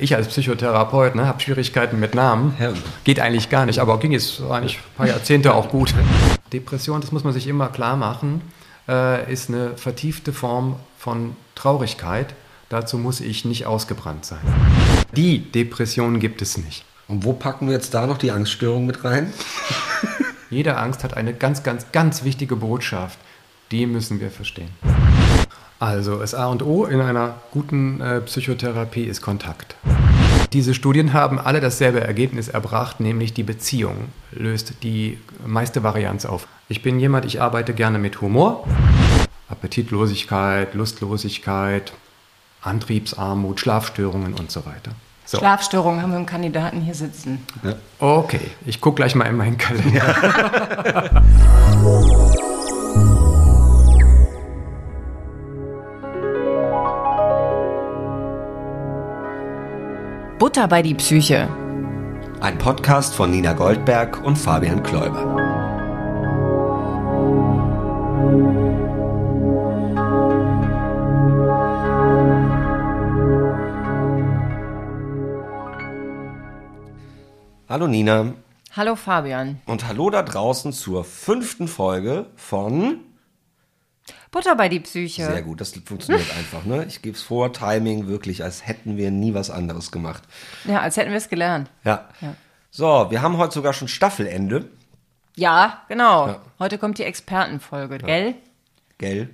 Ich als Psychotherapeut ne, habe Schwierigkeiten mit Namen. Geht eigentlich gar nicht, aber ging jetzt eigentlich ein paar Jahrzehnte auch gut. Depression, das muss man sich immer klar machen, äh, ist eine vertiefte Form von Traurigkeit. Dazu muss ich nicht ausgebrannt sein. Die Depression gibt es nicht. Und wo packen wir jetzt da noch die Angststörung mit rein? Jede Angst hat eine ganz, ganz, ganz wichtige Botschaft. Die müssen wir verstehen. Also das A und O in einer guten äh, Psychotherapie ist Kontakt. Diese Studien haben alle dasselbe Ergebnis erbracht, nämlich die Beziehung löst die meiste Varianz auf. Ich bin jemand, ich arbeite gerne mit Humor. Appetitlosigkeit, Lustlosigkeit, Antriebsarmut, Schlafstörungen und so weiter. So. Schlafstörungen haben wir einen Kandidaten hier sitzen. Okay, ich gucke gleich mal in meinen Kalender. Butter bei die Psyche. Ein Podcast von Nina Goldberg und Fabian Kläuber. Hallo Nina Hallo Fabian. und hallo da draußen zur fünften Folge von Butter bei die Psyche. Sehr gut, das funktioniert einfach. Ne? Ich gebe es vor, Timing wirklich, als hätten wir nie was anderes gemacht. Ja, als hätten wir es gelernt. Ja. Ja. So, wir haben heute sogar schon Staffelende, Ja, genau. Ja. Heute kommt die Expertenfolge, gell? gell?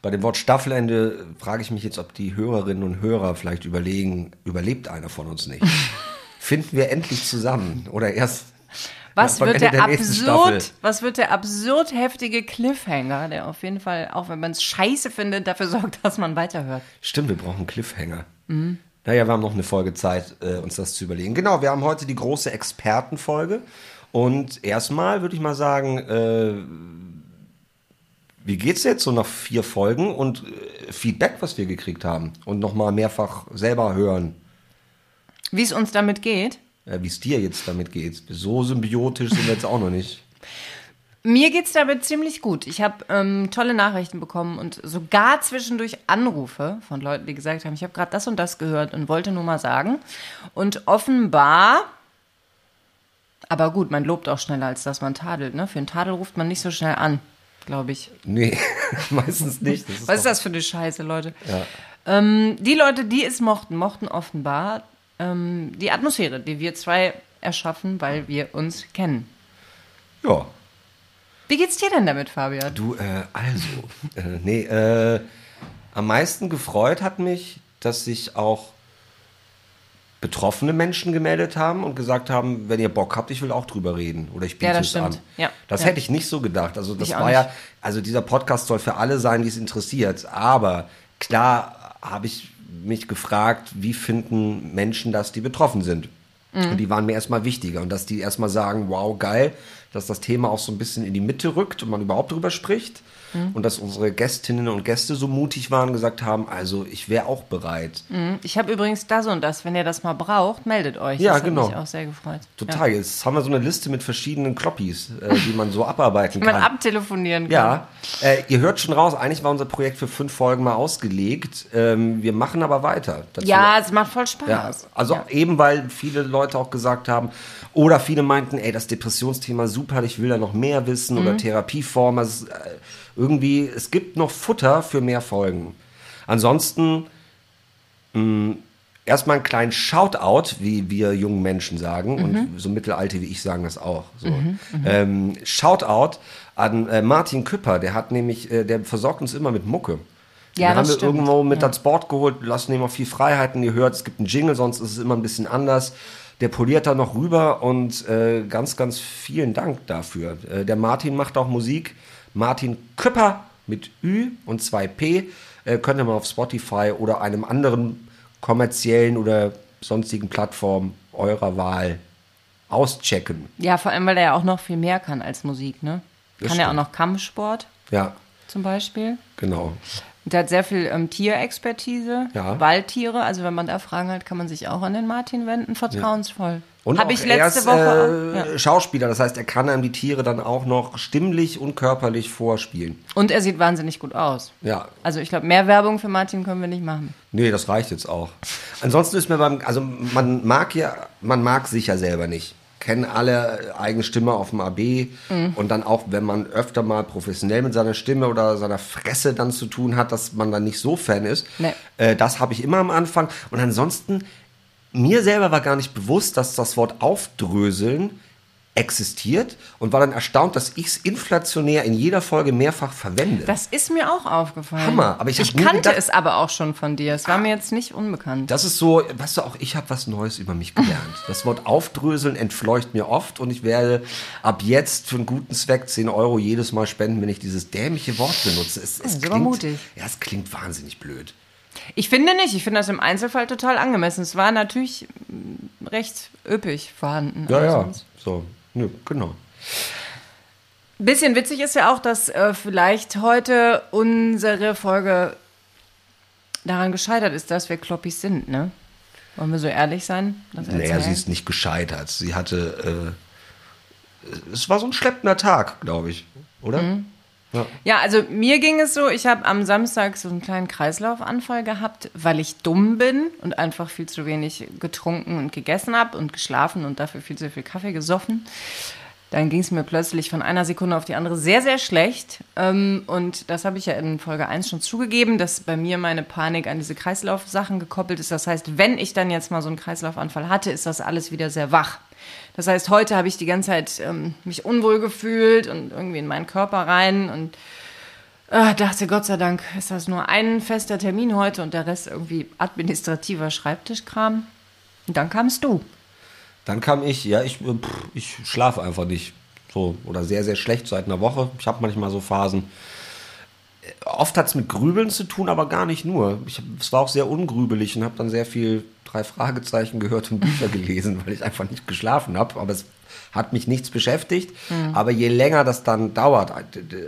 Bei dem Wort Staffelende frage ich mich jetzt, ob die Hörerinnen und Hörer vielleicht überlegen, überlebt einer von uns nicht? Finden wir endlich zusammen oder erst Was wird der, nächsten absurd, was wird der absurd heftige Cliffhanger, der auf jeden Fall, auch wenn man es scheiße findet, dafür sorgt, dass man weiterhört. Stimmt, wir brauchen Cliffhanger. Naja, wir haben noch eine Folge Zeit, äh, uns das zu überlegen. Genau, wir haben heute die große Expertenfolge. Und erstmal würde ich mal sagen, äh, wie geht's jetzt so nach vier Folgen und äh, Feedback, was wir gekriegt haben? Und nochmal mehrfach selber hören, Wie es uns damit geht. Äh, wie es dir jetzt damit geht. So symbiotisch sind wir jetzt auch noch nicht. Mir geht's damit ziemlich gut. Ich habe ähm, tolle Nachrichten bekommen und sogar zwischendurch Anrufe von Leuten, die gesagt haben, ich habe gerade das und das gehört und wollte nur mal sagen. Und offenbar, aber gut, man lobt auch schneller, als dass man tadelt. Ne? Für einen Tadel ruft man nicht so schnell an, glaube ich. Nee, meistens nicht. Das Was ist das für eine Scheiße, Leute? Ähm, die Leute, die es mochten, mochten offenbar ähm, die Atmosphäre, die wir zwei erschaffen, weil wir uns kennen. Ja, Wie geht's dir denn damit, Fabian? Du, äh, also, äh, nee, äh, am meisten gefreut hat mich, dass sich auch betroffene Menschen gemeldet haben und gesagt haben, wenn ihr Bock habt, ich will auch drüber reden oder ich biete Ja, das es an. stimmt. Ja, Das ja. hätte ich nicht so gedacht. Also das Ich war ja, also dieser Podcast soll für alle sein, die es interessiert. Aber klar habe ich mich gefragt, wie finden Menschen das, die betroffen sind? Mhm. Und die waren mir erstmal wichtiger. Und dass die erstmal sagen, wow, geil, dass das Thema auch so ein bisschen in die Mitte rückt und man überhaupt drüber spricht. Mhm. Und dass unsere Gästinnen und Gäste so mutig waren und gesagt haben, also ich wäre auch bereit. Ich habe übrigens das und das. Wenn ihr das mal braucht, meldet euch. Ja, das genau. Hat mich auch sehr gefreut. Total. Jetzt haben wir so eine Liste mit verschiedenen Kloppis, äh, die man so abarbeiten Ja. Man kann. abtelefonieren kann. Ja, äh, ihr hört schon raus, eigentlich war unser Projekt für fünf Folgen mal ausgelegt. Ähm, wir machen aber weiter. Dazu- Ja, es macht voll Spaß. Ja, also Ja. eben weil viele Leute auch gesagt haben, oder viele meinten, ey, das Depressionsthema super, ich will da noch mehr wissen Mhm. oder Therapieform. Also, irgendwie, es gibt noch Futter für mehr Folgen. Ansonsten mh, erstmal einen kleinen Shoutout, wie wir jungen Menschen sagen, Mhm. und so Mittelalte wie ich sagen das auch. So. Ähm, Shoutout an äh, Martin Küpper, der hat nämlich, äh, der versorgt uns immer mit Mucke. Ja, Den haben wir irgendwo mit Ja. ans Board geholt, lassen ihm auch viel Freiheiten. Ihr hört, es gibt einen Jingle, sonst ist es immer ein bisschen anders. Der poliert da noch rüber und äh, ganz, ganz vielen Dank dafür. Äh, der Martin macht auch Musik. Martin Küpper mit Ü und 2P. Äh, könnt ihr mal auf Spotify oder einem anderen kommerziellen oder sonstigen Plattform eurer Wahl auschecken. ja, vor allem, weil er ja auch noch viel mehr kann als Musik, ne? Das Kann er auch noch Kampfsport Ja, zum Beispiel. genau. Der hat sehr viel ähm, Tierexpertise, Ja. Waldtiere. Also wenn man da Fragen hat, kann man sich auch an den Martin wenden. Vertrauensvoll. Und Habe auch ich letzte er ist, Woche. Äh, ja. Schauspieler, das heißt, er kann einem die Tiere dann auch noch stimmlich und körperlich vorspielen. Und er sieht wahnsinnig gut aus. Ja, Also ich glaube, mehr Werbung für Martin können wir nicht machen. nee, das reicht jetzt auch. Ansonsten ist mir beim, also man mag ja, man mag sich ja selber nicht. Kennen alle eigene Stimme auf dem AB und dann auch, wenn man öfter mal professionell mit seiner Stimme oder seiner Fresse dann zu tun hat, dass man dann nicht so Fan ist. Nee. Äh, das habe ich immer am Anfang. Und ansonsten, mir selber war gar nicht bewusst, dass das Wort aufdröseln existiert und war dann erstaunt, dass ich es inflationär in jeder Folge mehrfach verwende. Das ist mir auch aufgefallen. Hammer, aber ich nie kannte gedacht- es aber auch schon von dir. Es war mir jetzt nicht unbekannt. Das ist so, weißt du, auch ich habe was Neues über mich gelernt. Das Wort aufdröseln entfleucht mir oft und ich werde ab jetzt für einen guten Zweck 10 Euro jedes Mal spenden, wenn ich dieses dämliche Wort benutze. Es, es klingt, mutig. Ja, es klingt wahnsinnig blöd. Ich finde nicht. Ich finde das im Einzelfall total angemessen. Es war natürlich mm, recht üppig vorhanden. aber sonst- So, nö, genau. Bisschen witzig ist ja auch, dass äh, vielleicht heute unsere Folge daran gescheitert ist, dass wir Kloppis sind, ne? Wollen wir so ehrlich sein? Das Naja, sie ist nicht gescheitert. Sie hatte, äh, es war so ein schleppender Tag, glaube ich, oder? Mhm. Ja. Ja, also mir ging es so, ich habe am Samstag so einen kleinen Kreislaufanfall gehabt, weil ich dumm bin und einfach viel zu wenig getrunken und gegessen habe und geschlafen und dafür viel zu viel Kaffee gesoffen. Dann ging es mir plötzlich von einer Sekunde auf die andere sehr, sehr schlecht. Ähm, und das habe ich ja in Folge 1 schon zugegeben, dass bei mir meine Panik an diese Kreislaufsachen gekoppelt ist. Das heißt, wenn ich dann jetzt mal so einen Kreislaufanfall hatte, ist das alles wieder sehr wach. Das heißt, heute habe ich die ganze Zeit ähm, mich unwohl gefühlt und irgendwie in meinen Körper rein und äh, dachte, Gott sei Dank ist das nur ein fester Termin heute und der Rest irgendwie administrativer Schreibtischkram. Und dann kamst du. Dann kam ich, ja, ich, äh, ich schlafe einfach nicht. So, oder sehr, sehr schlecht seit einer Woche. Ich habe manchmal so Phasen. Oft hat es mit Grübeln zu tun, aber gar nicht nur. Ich, es war auch sehr ungrübelig und habe dann sehr viel drei Fragezeichen gehört und Bücher gelesen, weil ich einfach nicht geschlafen habe. Aber es hat mich nichts beschäftigt. Aber je länger das dann dauert,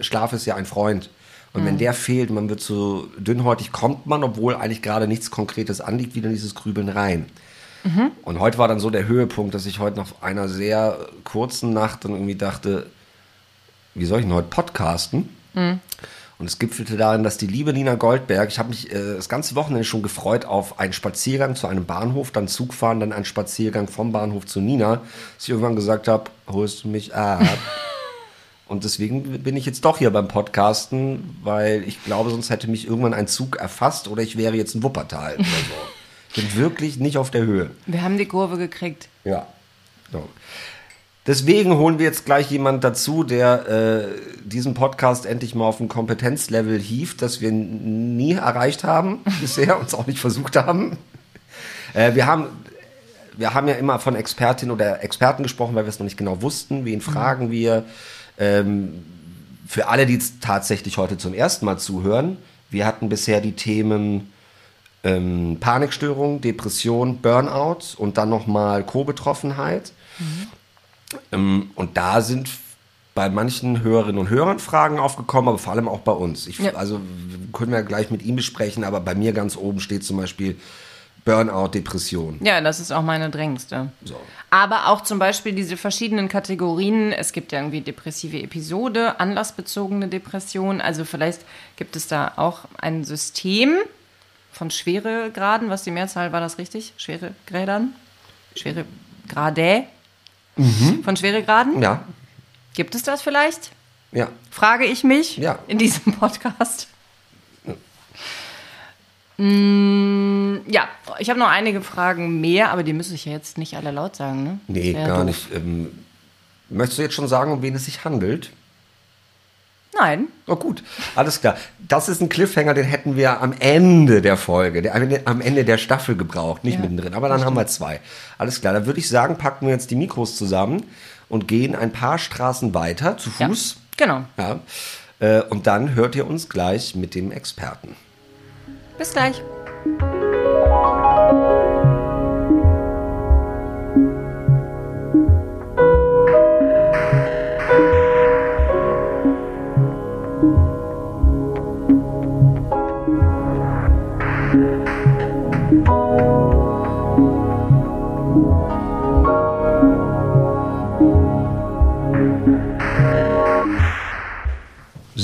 Schlaf ist ja ein Freund. Und wenn der fehlt, man wird so dünnhäutig, kommt man, obwohl eigentlich gerade nichts Konkretes anliegt, wieder in dieses Grübeln rein. Und heute war dann so der Höhepunkt, dass ich heute nach einer sehr kurzen Nacht dann irgendwie dachte, wie soll ich denn heute podcasten? Und es gipfelte darin, dass die liebe Nina Goldberg, ich habe mich äh, das ganze Wochenende schon gefreut auf einen Spaziergang zu einem Bahnhof, dann Zug fahren, dann einen Spaziergang vom Bahnhof zu Nina, dass ich irgendwann gesagt habe, holst du mich ab? Und deswegen bin ich jetzt doch hier beim Podcasten, weil ich glaube, sonst hätte mich irgendwann ein Zug erfasst oder ich wäre jetzt in Wuppertal oder so. Bin wirklich nicht auf der Höhe. Wir haben die Kurve gekriegt. Ja. So. Deswegen holen wir jetzt gleich jemand dazu, der äh, diesen Podcast endlich mal auf ein Kompetenzlevel hieft, das wir nie erreicht haben bisher, uns auch nicht versucht haben. Äh, wir haben. Wir haben ja immer von Expertin oder Experten gesprochen, weil wir es noch nicht genau wussten. Wen fragen wir? Ähm, für alle, die tatsächlich heute zum ersten Mal zuhören, wir hatten bisher die Themen ähm, Panikstörung, Depression, Burnout und dann nochmal Co-Betroffenheit. Ähm, und da sind bei manchen Hörerinnen und Hörern Fragen aufgekommen, aber vor allem auch bei uns. Ich, Ja. Also können wir gleich mit ihm besprechen, aber bei mir ganz oben steht zum Beispiel Burnout, Depression. Ja, das ist auch meine drängste. So. Aber auch zum Beispiel diese verschiedenen Kategorien. Es gibt ja irgendwie depressive Episode, anlassbezogene Depression. Also vielleicht gibt es da auch ein System von Schweregraden. Was die Mehrzahl war das richtig? Schweregrädern? Schweregrade? Von Schweregraden? Ja, Gibt es das vielleicht? ja. Frage ich mich Ja. in diesem Podcast. Mm, ja, ich habe noch einige Fragen mehr, aber die müsste ich ja jetzt nicht alle laut sagen, ne? Nee, gar doof. nicht. Ähm, möchtest du jetzt schon sagen, um wen es sich handelt? Nein. Oh gut, alles klar. Das ist ein Cliffhanger, den hätten wir am Ende der Folge, der, am Ende der Staffel gebraucht, nicht Ja, mittendrin. Aber dann haben wir zwei. Alles klar, dann würde ich sagen, packen wir jetzt die Mikros zusammen und gehen ein paar Straßen weiter zu Ja. Fuß. Genau. Ja. Äh, und dann hört ihr uns gleich mit dem Experten. Bis gleich.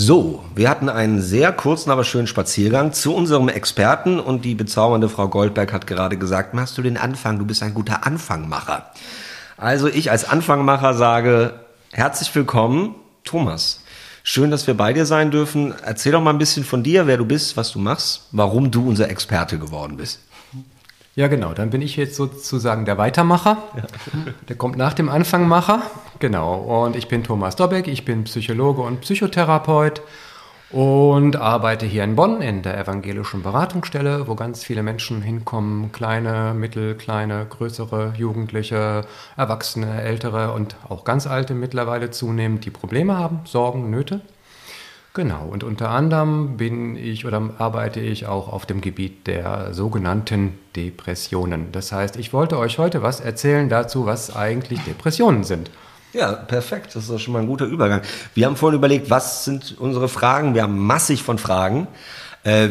So, wir hatten einen sehr kurzen, aber schönen Spaziergang zu unserem Experten und die bezaubernde Frau Goldberg hat gerade gesagt, machst du den Anfang, du bist ein guter Anfangmacher. Also ich als Anfangmacher sage, herzlich willkommen, Thomas. Schön, dass wir bei dir sein dürfen. Erzähl doch mal ein bisschen von dir, wer du bist, was du machst, warum du unser Experte geworden bist. Ja, genau. Dann bin ich jetzt sozusagen der Weitermacher. Ja. Der kommt nach dem Anfangmacher. Genau. Und ich bin Thomas Dobbeck. Ich bin Psychologe und Psychotherapeut und arbeite hier in Bonn in der evangelischen Beratungsstelle, wo ganz viele Menschen hinkommen. Kleine, mittel, kleine, größere, Jugendliche, Erwachsene, Ältere und auch ganz Alte mittlerweile zunehmend, die Probleme haben, Sorgen, Nöte. Genau, und unter anderem bin ich oder arbeite ich auch auf dem Gebiet der sogenannten Depressionen. Das heißt, ich wollte euch heute was erzählen dazu, was eigentlich Depressionen sind. Ja, perfekt. Das ist doch schon mal ein guter Übergang. Wir haben vorhin überlegt, was sind unsere Fragen? Wir haben massig von Fragen. Äh,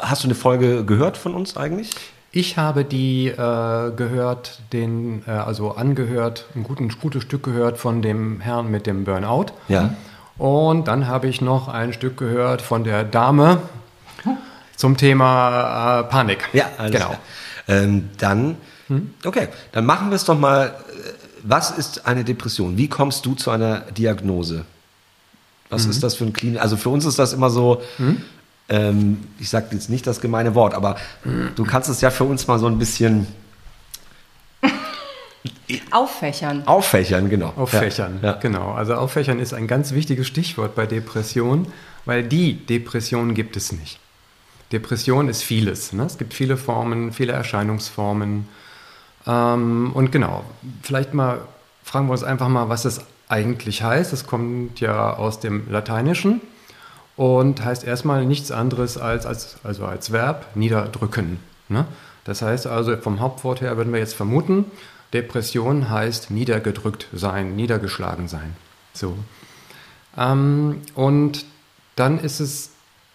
hast du eine Folge gehört von uns eigentlich? Ich habe die äh, gehört, den, äh, also angehört, ein, guten, gutes Stück gehört von dem Herrn mit dem Burnout. Ja. Und dann habe ich noch ein Stück gehört von der Dame zum Thema äh, Panik. Ja, genau. Ähm, dann, hm? okay, dann machen wir es doch mal. Äh, was ist eine Depression? Wie kommst du zu einer Diagnose? Was mhm. ist das für ein Klinik? Also für uns ist das immer so, mhm. ähm, ich sage jetzt nicht das gemeine Wort, aber mhm. du kannst es ja für uns mal so ein bisschen Auffächern. Auffächern, genau. Auffächern, ja. genau. Also auffächern ist ein ganz wichtiges Stichwort bei Depression, weil die Depression gibt es nicht. Depression ist vieles. Ne? Es gibt viele Formen, viele Erscheinungsformen. Ähm, und genau, vielleicht mal fragen wir uns einfach mal, was das eigentlich heißt. Es kommt ja aus dem Lateinischen und heißt erstmal nichts anderes als, als, also als Verb niederdrücken. Ne? Das heißt also, vom Hauptwort her würden wir jetzt vermuten, Depression heißt niedergedrückt sein, niedergeschlagen sein. So. Ähm, und dann ist es,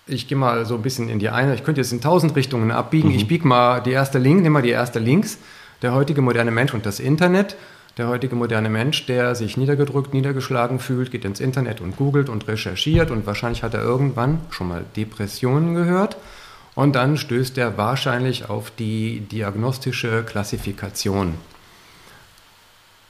ich gehe mal so ein bisschen in die eine, ich könnte jetzt in tausend Richtungen abbiegen. Mhm. Ich biege mal die erste Link, nehme mal die erste links. Der heutige moderne Mensch und das Internet. Der heutige moderne Mensch, der sich niedergedrückt, niedergeschlagen fühlt, geht ins Internet und googelt und recherchiert und wahrscheinlich hat er irgendwann schon mal Depressionen gehört. Und dann stößt er wahrscheinlich auf die diagnostische Klassifikation.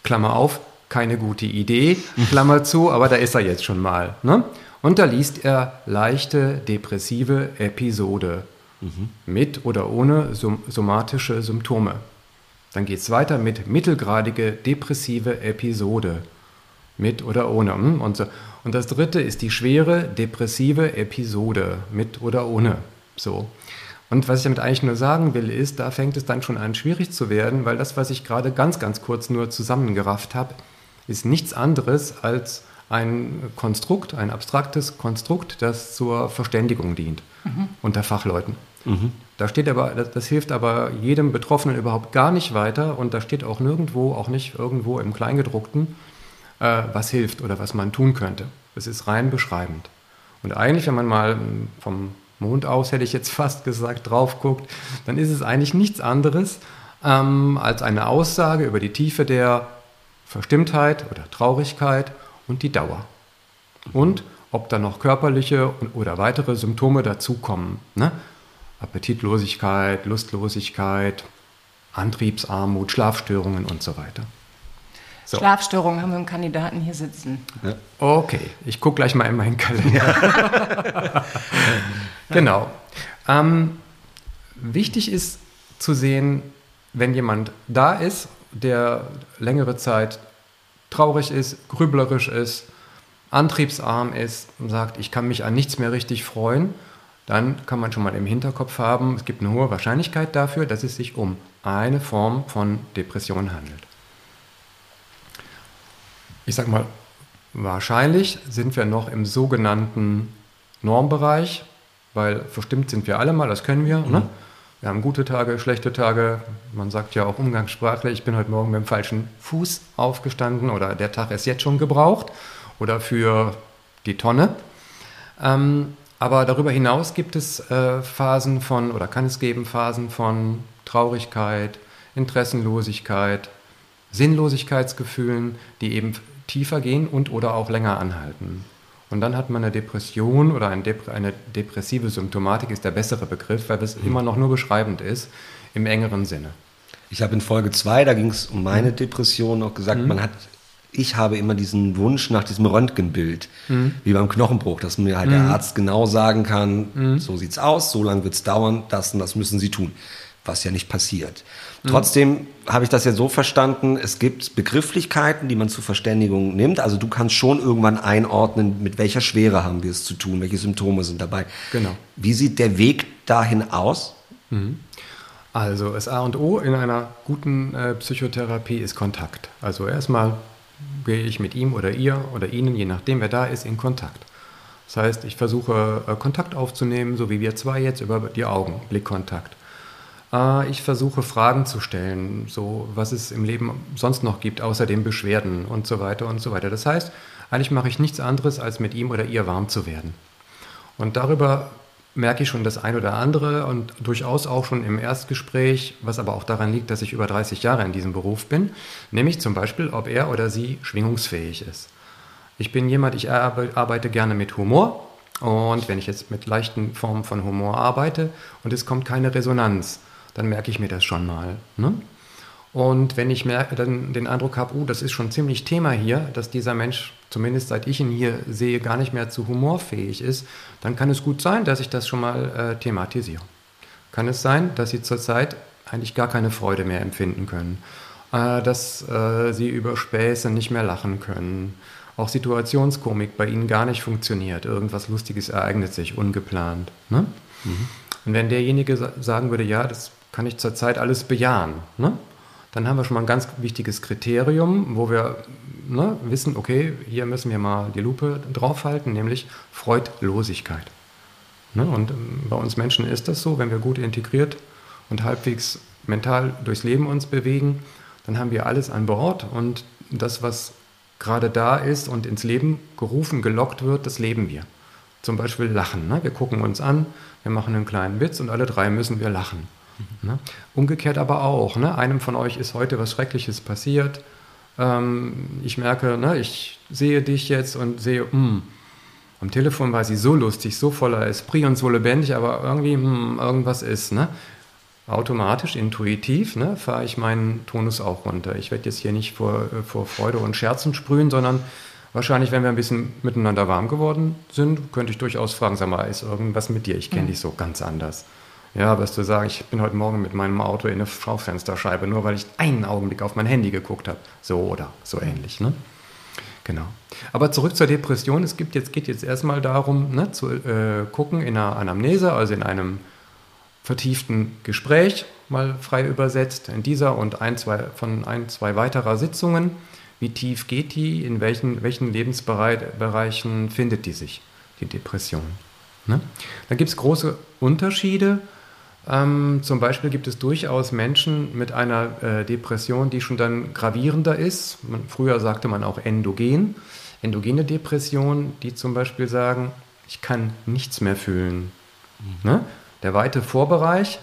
Klammer auf, keine gute Idee, Klammer zu, aber da ist er jetzt schon mal. Ne? Und da liest er leichte depressive Episode mhm. mit oder ohne somatische Symptome. Dann geht es weiter mit mittelgradige depressive Episode mit oder ohne. Hm? Und, so. und das dritte ist die schwere depressive Episode mit oder ohne. So. Und was ich damit eigentlich nur sagen will, ist, da fängt es dann schon an schwierig zu werden, weil das, was ich gerade ganz, ganz kurz nur zusammengerafft habe, ist nichts anderes als ein Konstrukt, ein abstraktes Konstrukt, das zur Verständigung dient mhm. unter Fachleuten. Mhm. Da steht aber, das, das, hilft aber jedem Betroffenen überhaupt gar nicht weiter und da steht auch nirgendwo, auch nicht irgendwo im Kleingedruckten, äh, was hilft oder was man tun könnte. Es ist rein beschreibend. Und eigentlich, wenn man mal vom Mond aus, hätte ich jetzt fast gesagt, drauf guckt, dann ist es eigentlich nichts anderes ähm, als eine Aussage über die Tiefe der Verstimmtheit oder Traurigkeit und die Dauer. Und ob da noch körperliche oder weitere Symptome dazukommen. Ne? Appetitlosigkeit, Lustlosigkeit, Antriebsarmut, Schlafstörungen und so weiter. So. Schlafstörungen haben wir einen Kandidaten hier sitzen. Ja. Okay, ich gucke gleich mal in meinen Kalender. genau. Ähm, wichtig ist zu sehen, wenn jemand da ist, der längere Zeit traurig ist, grüblerisch ist, antriebsarm ist und sagt, ich kann mich an nichts mehr richtig freuen, dann kann man schon mal im Hinterkopf haben, es gibt eine hohe Wahrscheinlichkeit dafür, dass es sich um eine Form von Depression handelt. Ich sag mal, wahrscheinlich sind wir noch im sogenannten Normbereich, weil verstimmt sind wir alle mal, das können wir. Ne? Mhm. Ne? Wir haben gute Tage, schlechte Tage. Man sagt ja auch umgangssprachlich, ich bin heute Morgen mit dem falschen Fuß aufgestanden oder der Tag ist jetzt schon gebraucht oder für die Tonne. Ähm, aber darüber hinaus gibt es äh, Phasen von, oder kann es geben, Phasen von Traurigkeit, Interessenlosigkeit, Sinnlosigkeitsgefühlen, die eben tiefer gehen und oder auch länger anhalten. Und dann hat man eine Depression oder eine, depressive Symptomatik ist der bessere Begriff, weil es mhm. immer noch nur beschreibend ist im engeren Sinne. Ich habe in Folge 2, da ging es um meine mhm. Depression, auch gesagt, mhm. man hat, ich habe immer diesen Wunsch nach diesem Röntgenbild, mhm. wie beim Knochenbruch, dass mir halt der mhm. Arzt genau sagen kann, mhm. so sieht's aus, so lange wird es dauern, das und das müssen Sie tun was ja nicht passiert. Mhm. Trotzdem habe ich das ja so verstanden, es gibt Begrifflichkeiten, die man zur Verständigung nimmt. Also du kannst schon irgendwann einordnen, mit welcher Schwere haben wir es zu tun, welche Symptome sind dabei. Genau. Wie sieht der Weg dahin aus? Mhm. Also das A und O in einer guten äh, Psychotherapie ist Kontakt. Also erstmal gehe ich mit ihm oder ihr oder ihnen, je nachdem wer da ist, in Kontakt. Das heißt, ich versuche äh, Kontakt aufzunehmen, so wie wir zwei jetzt über die Augen, Blickkontakt. Äh, ich versuche Fragen zu stellen, so was es im Leben sonst noch gibt, außer den Beschwerden und so weiter und so weiter. Das heißt, eigentlich mache ich nichts anderes, als mit ihm oder ihr warm zu werden. Und darüber merke ich schon das ein oder andere und durchaus auch schon im Erstgespräch, was aber auch daran liegt, dass ich über 30 Jahre in diesem Beruf bin, nämlich zum Beispiel, ob er oder sie schwingungsfähig ist. Ich bin jemand, ich arbeite gerne mit Humor und wenn ich jetzt mit leichten Formen von Humor arbeite und es kommt keine Resonanz, dann merke ich mir das schon mal. Ne? Und wenn ich merke, dann den Eindruck habe, uh, das ist schon ziemlich Thema hier, dass dieser Mensch, zumindest seit ich ihn hier sehe, gar nicht mehr zu humorfähig ist, dann kann es gut sein, dass ich das schon mal äh, thematisiere. Kann es sein, dass Sie zurzeit eigentlich gar keine Freude mehr empfinden können, äh, dass äh, Sie über Späße nicht mehr lachen können, auch Situationskomik bei Ihnen gar nicht funktioniert, irgendwas Lustiges ereignet sich, ungeplant. Ne? Mhm. Und wenn derjenige sagen würde, ja, das kann ich zurzeit alles bejahen. Ne? Dann haben wir schon mal ein ganz wichtiges Kriterium, wo wir ne, wissen, okay, hier müssen wir mal die Lupe draufhalten, nämlich Freudlosigkeit. Ne? Und ähm, bei uns Menschen ist das so, wenn wir gut integriert und halbwegs mental durchs Leben uns bewegen, dann haben wir alles an Bord und das, was gerade da ist und ins Leben gerufen, gelockt wird, das leben wir. Zum Beispiel Lachen. Ne? Wir gucken uns an, wir machen einen kleinen Witz und alle drei müssen wir lachen. Ne? Umgekehrt aber auch. Ne? Einem von euch ist heute was Schreckliches passiert. Ähm, ich merke, ne, ich sehe dich jetzt und sehe, mh, hm, am Telefon war sie so lustig, so voller Esprit und so lebendig, aber irgendwie mh, hm, irgendwas ist. Ne? Automatisch, intuitiv ne, fahre ich meinen Tonus auch runter. Ich werde jetzt hier nicht vor, äh, vor Freude und Scherzen sprühen, sondern wahrscheinlich, wenn wir ein bisschen miteinander warm geworden sind, könnte ich durchaus fragen, sag mal, ist irgendwas mit dir? Ich kenne mhm. dich so ganz anders. Ja, wirst du sagen, ich bin heute Morgen mit meinem Auto in eine Schaufensterscheibe, nur weil ich einen Augenblick auf mein Handy geguckt habe. So oder so ähnlich. Ne? Genau. Aber zurück zur Depression. Es gibt jetzt, geht jetzt erstmal darum, ne, zu äh, gucken in einer Anamnese, also in einem vertieften Gespräch, mal frei übersetzt, in dieser und ein, zwei, von ein, zwei weiterer Sitzungen. Wie tief geht die? In welchen, welchen Lebensbereichen findet die sich, die Depression? Ne? Da gibt es große Unterschiede. Ähm, zum Beispiel gibt es durchaus Menschen mit einer äh, Depression, die schon dann gravierender ist. Man, früher sagte man auch endogen. Endogene Depression, die zum Beispiel sagen, ich kann nichts mehr fühlen. Mhm. Ne? Der weite Vorbereich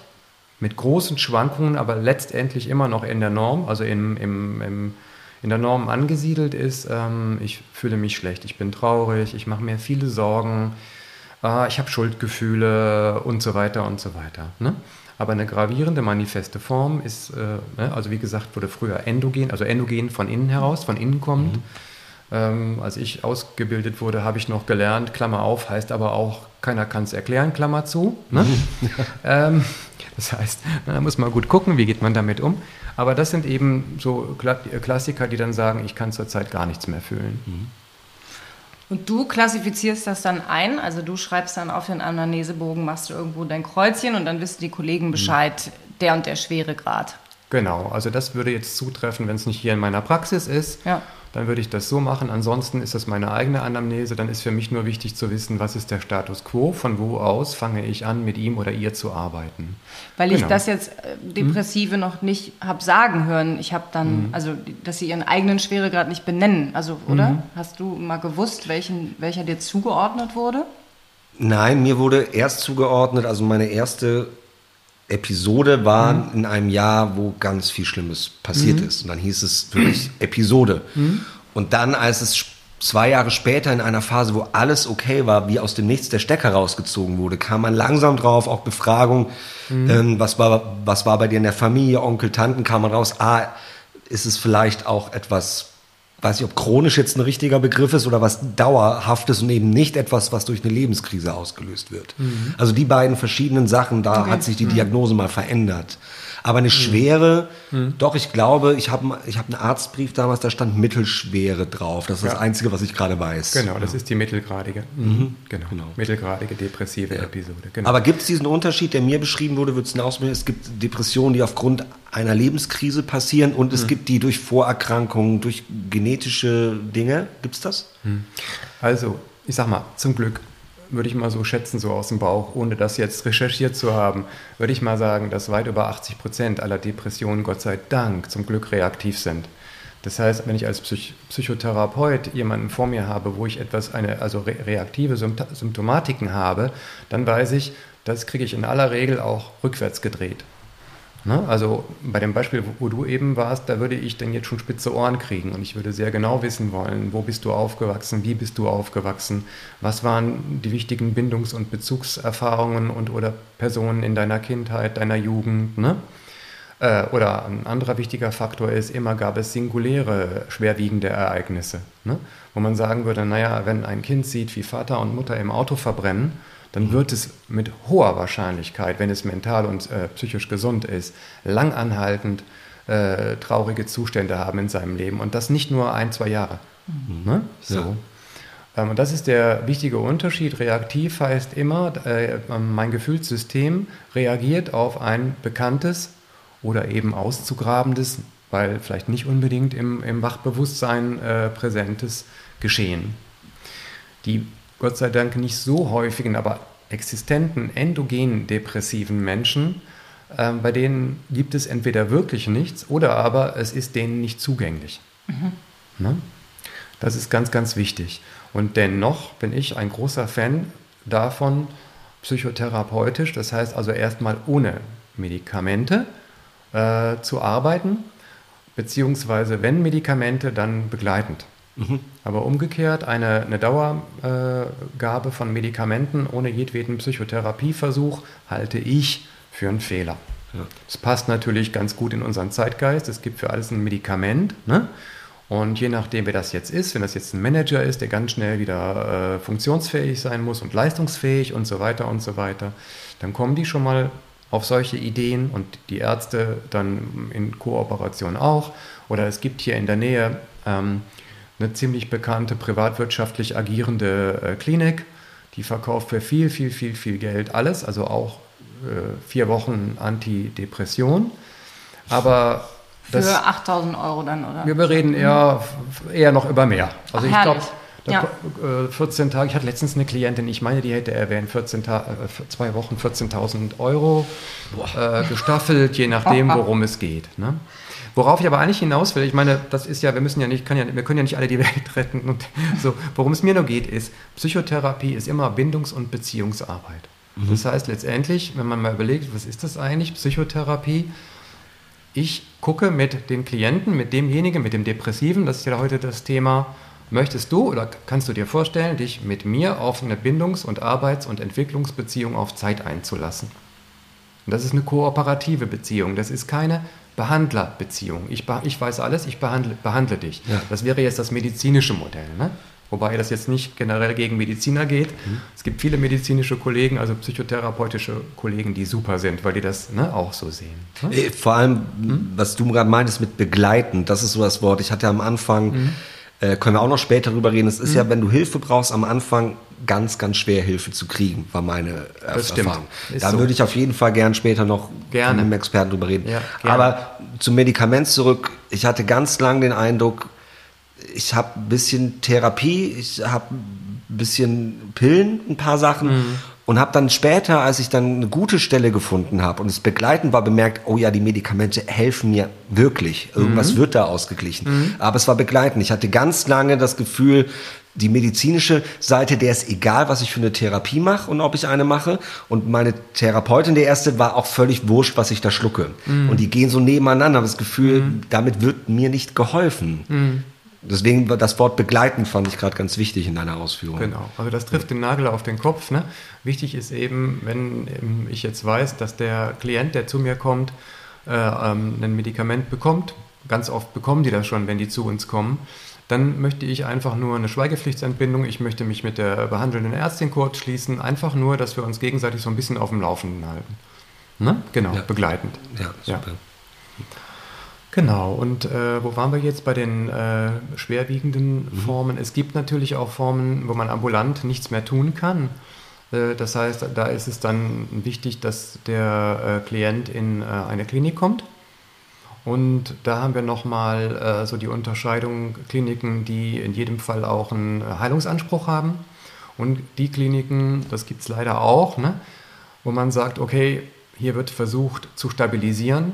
mit großen Schwankungen, aber letztendlich immer noch in der Norm, also im, im, im, in der Norm angesiedelt ist. Ähm, ich fühle mich schlecht, ich bin traurig, ich mache mir viele Sorgen, ah, ich habe Schuldgefühle und so weiter und so weiter. Ne? Aber eine gravierende manifeste Form ist, äh, ne, also wie gesagt, wurde früher endogen, also endogen von innen heraus, von innen kommend. Mhm. Ähm, als ich ausgebildet wurde, habe ich noch gelernt, Klammer auf, heißt aber auch, keiner kann es erklären, Klammer zu. Ne? Mhm. ähm, das heißt, da muss man gut gucken, wie geht man damit um. Aber das sind eben so Klassiker, die dann sagen, ich kann zurzeit gar nichts mehr fühlen. Mhm. Und du klassifizierst das dann ein, also du schreibst dann auf den Anamnesebogen, machst du irgendwo dein Kreuzchen und dann wissen die Kollegen mhm. Bescheid, der und der Schweregrad. Genau, also das würde jetzt zutreffen, wenn es nicht hier in meiner Praxis ist. Ja dann würde ich das so machen. Ansonsten ist das meine eigene Anamnese. Dann ist für mich nur wichtig zu wissen, was ist der Status quo, von wo aus fange ich an, mit ihm oder ihr zu arbeiten. Weil genau. ich das jetzt äh, Depressive hm? noch nicht habe sagen hören. Ich habe dann, hm. also dass sie ihren eigenen Schweregrad nicht benennen. Also, oder? Hm. Hast du mal gewusst, welchen, welcher dir zugeordnet wurde? Nein, mir wurde erst zugeordnet, also meine erste Episode war mhm. in einem Jahr, wo ganz viel Schlimmes passiert mhm. ist. Und dann hieß es wirklich Episode. Mhm. Und dann, als es zwei Jahre später in einer Phase, wo alles okay war, wie aus dem Nichts der Stecker rausgezogen wurde, kam man langsam drauf, auch Befragung, mhm. ähm, was, war, was war bei dir in der Familie, Onkel, Tanten, kam man raus, ah, ist es vielleicht auch etwas weiß ich, ob chronisch jetzt ein richtiger Begriff ist oder was dauerhaftes und eben nicht etwas, was durch eine Lebenskrise ausgelöst wird. Mhm. Also die beiden verschiedenen Sachen, da okay. hat sich die mhm. Diagnose mhm. mal verändert. Aber eine mhm. schwere, mhm. doch, ich glaube, ich habe ich hab einen Arztbrief damals, da stand mittelschwere drauf. Das ist ja. das Einzige, was ich gerade weiß. Genau, das ist die mittelgradige. Mhm. Genau. genau. Mittelgradige depressive ja. Episode. Genau. Aber gibt es diesen Unterschied, der mir beschrieben wurde, wird es ausmachen? Es gibt Depressionen, die aufgrund einer Lebenskrise passieren und es mhm. gibt die durch Vorerkrankungen, durch genetische Dinge. Gibt es das? Mhm. Also, ich sag mal, zum Glück würde ich mal so schätzen, so aus dem Bauch, ohne das jetzt recherchiert zu haben, würde ich mal sagen, dass weit über 80 Prozent aller Depressionen, Gott sei Dank, zum Glück reaktiv sind. Das heißt, wenn ich als Psych Psychotherapeut jemanden vor mir habe, wo ich etwas, eine, also re reaktive Symptomatiken habe, dann weiß ich, das kriege ich in aller Regel auch rückwärts gedreht. Ne? Also bei dem Beispiel, wo, wo, du eben warst, da würde ich dann jetzt schon spitze Ohren kriegen und ich würde sehr genau wissen wollen, wo bist du aufgewachsen, wie bist du aufgewachsen, was waren die wichtigen Bindungs- und Bezugserfahrungen und oder Personen in deiner Kindheit, deiner Jugend. Ne? Äh, oder ein anderer wichtiger Faktor ist, immer gab es singuläre, schwerwiegende Ereignisse, ne? wo man sagen würde, naja, wenn ein Kind sieht, wie Vater und Mutter im Auto verbrennen, dann wird es mit hoher Wahrscheinlichkeit, wenn es mental und äh, psychisch gesund ist, langanhaltend äh, traurige Zustände haben in seinem Leben. Und das nicht nur ein, zwei Jahre. Mhm. Ne? So. Ja. Ähm, und das ist der wichtige Unterschied. Reaktiv heißt immer, äh, mein Gefühlssystem reagiert auf ein bekanntes oder eben auszugrabendes, weil vielleicht nicht unbedingt im, im Wachbewusstsein äh, präsentes Geschehen. Die Gott sei Dank nicht so häufigen, aber existenten endogenen depressiven Menschen, äh, bei denen gibt es entweder wirklich nichts oder aber es ist denen nicht zugänglich. Mhm. Ne? Das ist ganz, ganz wichtig. Und dennoch bin ich ein großer Fan davon, psychotherapeutisch, das heißt also erstmal ohne Medikamente äh, zu arbeiten, beziehungsweise wenn Medikamente, dann begleitend. Mhm. Aber umgekehrt, eine, eine Dauergabe äh, von Medikamenten ohne jedweden Psychotherapieversuch halte ich für einen Fehler. Es ja. passt natürlich ganz gut in unseren Zeitgeist. Es gibt für alles ein Medikament. Ne? Und je nachdem, wer das jetzt ist, wenn das jetzt ein Manager ist, der ganz schnell wieder äh, funktionsfähig sein muss und leistungsfähig und so weiter und so weiter, dann kommen die schon mal auf solche Ideen und die Ärzte dann in Kooperation auch. Oder es gibt hier in der Nähe ähm, eine ziemlich bekannte privatwirtschaftlich agierende äh, Klinik, die verkauft für viel, viel, viel, viel Geld alles, also auch äh, vier Wochen Antidepression. Aber für 8000 Euro dann, oder? Wir reden eher, eher noch über mehr. Also Ach, ich glaube, ja. 14 äh, Tage, ich hatte letztens eine Klientin, ich meine, die hätte erwähnt, 14 Ta äh, zwei Wochen 14.000 Euro äh, gestaffelt, je nachdem, worum es geht. Ne? Worauf ich aber eigentlich hinaus will, ich meine, das ist ja, wir müssen ja nicht, ja, wir können ja nicht alle die Welt retten und so. Worum es mir nur geht, ist, Psychotherapie ist immer Bindungs- und Beziehungsarbeit. Mhm. Das heißt letztendlich, wenn man mal überlegt, was ist das eigentlich, Psychotherapie? Ich gucke mit den Klienten, mit demjenigen, mit dem Depressiven, das ist ja heute das Thema, möchtest du oder kannst du dir vorstellen, dich mit mir auf eine Bindungs- und Arbeits- und Entwicklungsbeziehung auf Zeit einzulassen? Und das ist eine kooperative Beziehung. Das ist keine Behandlerbeziehung. Ich, ich weiß alles, ich behandle, behandle dich. Ja. Das wäre jetzt das medizinische Modell. Ne? Wobei das jetzt nicht generell gegen Mediziner geht. Mhm. Es gibt viele medizinische Kollegen, also psychotherapeutische Kollegen, die super sind, weil die das ne, auch so sehen. Ne? Äh, vor allem, mhm. was du gerade meintest mit begleiten, das ist so das Wort. Ich hatte am Anfang, mhm. Äh, können wir auch noch später drüber reden, es ist ja, mhm. wenn du Hilfe brauchst, am Anfang ganz, ganz schwer Hilfe zu kriegen, war meine das Erfahrung. Da so. würde ich auf jeden Fall gern später noch gerne. mit einem Experten drüber reden. Ja, Aber zum Medikament zurück. Ich hatte ganz lang den Eindruck, ich habe ein bisschen Therapie, ich habe ein bisschen Pillen, ein paar Sachen. Mhm. Und habe dann später, als ich dann eine gute Stelle gefunden habe und es begleitend war, bemerkt, oh ja, die Medikamente helfen mir wirklich. Irgendwas wird da ausgeglichen. Aber es war begleitend. Ich hatte ganz lange das Gefühl, die medizinische Seite, der ist egal, was ich für eine Therapie mache und ob ich eine mache. Und meine Therapeutin, der erste, war auch völlig wurscht, was ich da schlucke. Und die gehen so nebeneinander. Habe das Gefühl, damit wird mir nicht geholfen. Deswegen war das Wort begleiten fand ich gerade ganz wichtig in deiner Ausführung. Genau, also das trifft den Nagel auf den Kopf. Ne? Wichtig ist eben, wenn ich jetzt weiß, dass der Klient, der zu mir kommt, äh, ähm, ein Medikament bekommt, ganz oft bekommen die das schon, wenn die zu uns kommen, dann möchte ich einfach nur eine Schweigepflichtsentbindung, ich möchte mich mit der behandelnden Ärztin kurz schließen, einfach nur, dass wir uns gegenseitig so ein bisschen auf dem Laufenden halten. Ne? Genau, Ja. begleitend. Ja, super. Genau, und äh, wo waren wir jetzt bei den äh, schwerwiegenden Formen? Es gibt natürlich auch Formen, wo man ambulant nichts mehr tun kann. Äh, das heißt, da ist es dann wichtig, dass der äh, Klient in äh, eine Klinik kommt. Und da haben wir nochmal äh, so die Unterscheidung Kliniken, die in jedem Fall auch einen Heilungsanspruch haben. Und die Kliniken, das gibt es leider auch, ne, wo man sagt, okay, hier wird versucht zu stabilisieren,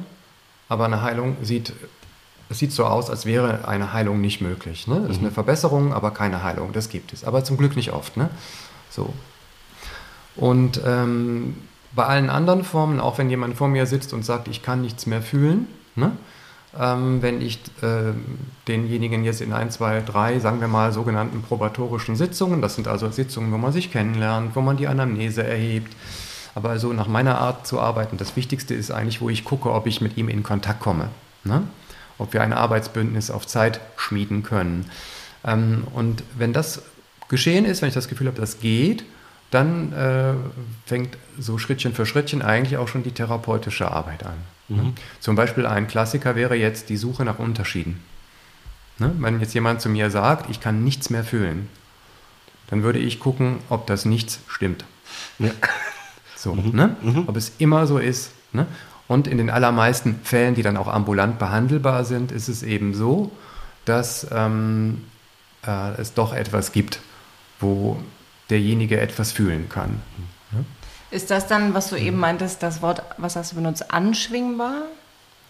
aber eine Heilung sieht, es sieht so aus, als wäre eine Heilung nicht möglich. Ne? Das ist eine Verbesserung, aber keine Heilung. Das gibt es. Aber zum Glück nicht oft. Ne? So. Und ähm, bei allen anderen Formen, auch wenn jemand vor mir sitzt und sagt, ich kann nichts mehr fühlen, ne? ähm, wenn ich äh, denjenigen jetzt in ein, zwei, drei, sagen wir mal, sogenannten probatorischen Sitzungen, das sind also Sitzungen, wo man sich kennenlernt, wo man die Anamnese erhebt, aber so nach meiner Art zu arbeiten, das Wichtigste ist eigentlich, wo ich gucke, ob ich mit ihm in Kontakt komme. Ne? Ob wir ein Arbeitsbündnis auf Zeit schmieden können. Ähm, und wenn das geschehen ist, wenn ich das Gefühl habe, das geht, dann äh, fängt so Schrittchen für Schrittchen eigentlich auch schon die therapeutische Arbeit an. Ne? Zum Beispiel ein Klassiker wäre jetzt die Suche nach Unterschieden. Ne? Wenn jetzt jemand zu mir sagt, ich kann nichts mehr fühlen, dann würde ich gucken, ob das nichts stimmt. Ja. So, ne? Ob es immer so ist. Ne? Und in den allermeisten Fällen, die dann auch ambulant behandelbar sind, ist es eben so, dass ähm, äh, es doch etwas gibt, wo derjenige etwas fühlen kann. Ist das dann, was du eben meintest, das Wort, was hast du benutzt, anschwingbar?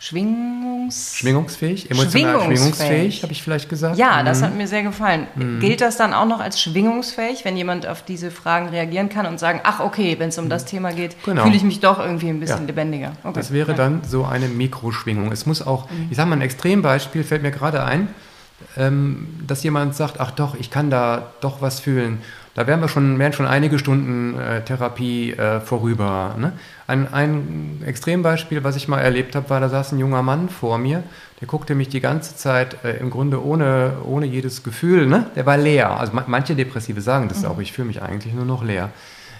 Schwingungs... Schwingungsfähig, emotional Schwingungsfähig. schwingungsfähig, habe ich vielleicht gesagt. Ja, das Mhm. hat mir sehr gefallen. Gilt das dann auch noch als schwingungsfähig, wenn jemand auf diese Fragen reagieren kann und sagen, ach okay, wenn es um das Thema geht, Genau. fühle ich mich doch irgendwie ein bisschen Ja. lebendiger. Okay. Das wäre ja. dann so eine Mikroschwingung. Es muss auch, ich sage mal, ein Extrembeispiel fällt mir gerade ein, ähm, dass jemand sagt, ach doch, ich kann da doch was fühlen. Da wären wir schon, wären schon einige Stunden äh, Therapie äh, vorüber. Ne? Ein, ein Extrembeispiel, was ich mal erlebt habe, war, da saß ein junger Mann vor mir, der guckte mich die ganze Zeit äh, im Grunde ohne, ohne jedes Gefühl, ne? der war leer. Also ma- manche Depressive sagen das auch, ich fühle mich eigentlich nur noch leer.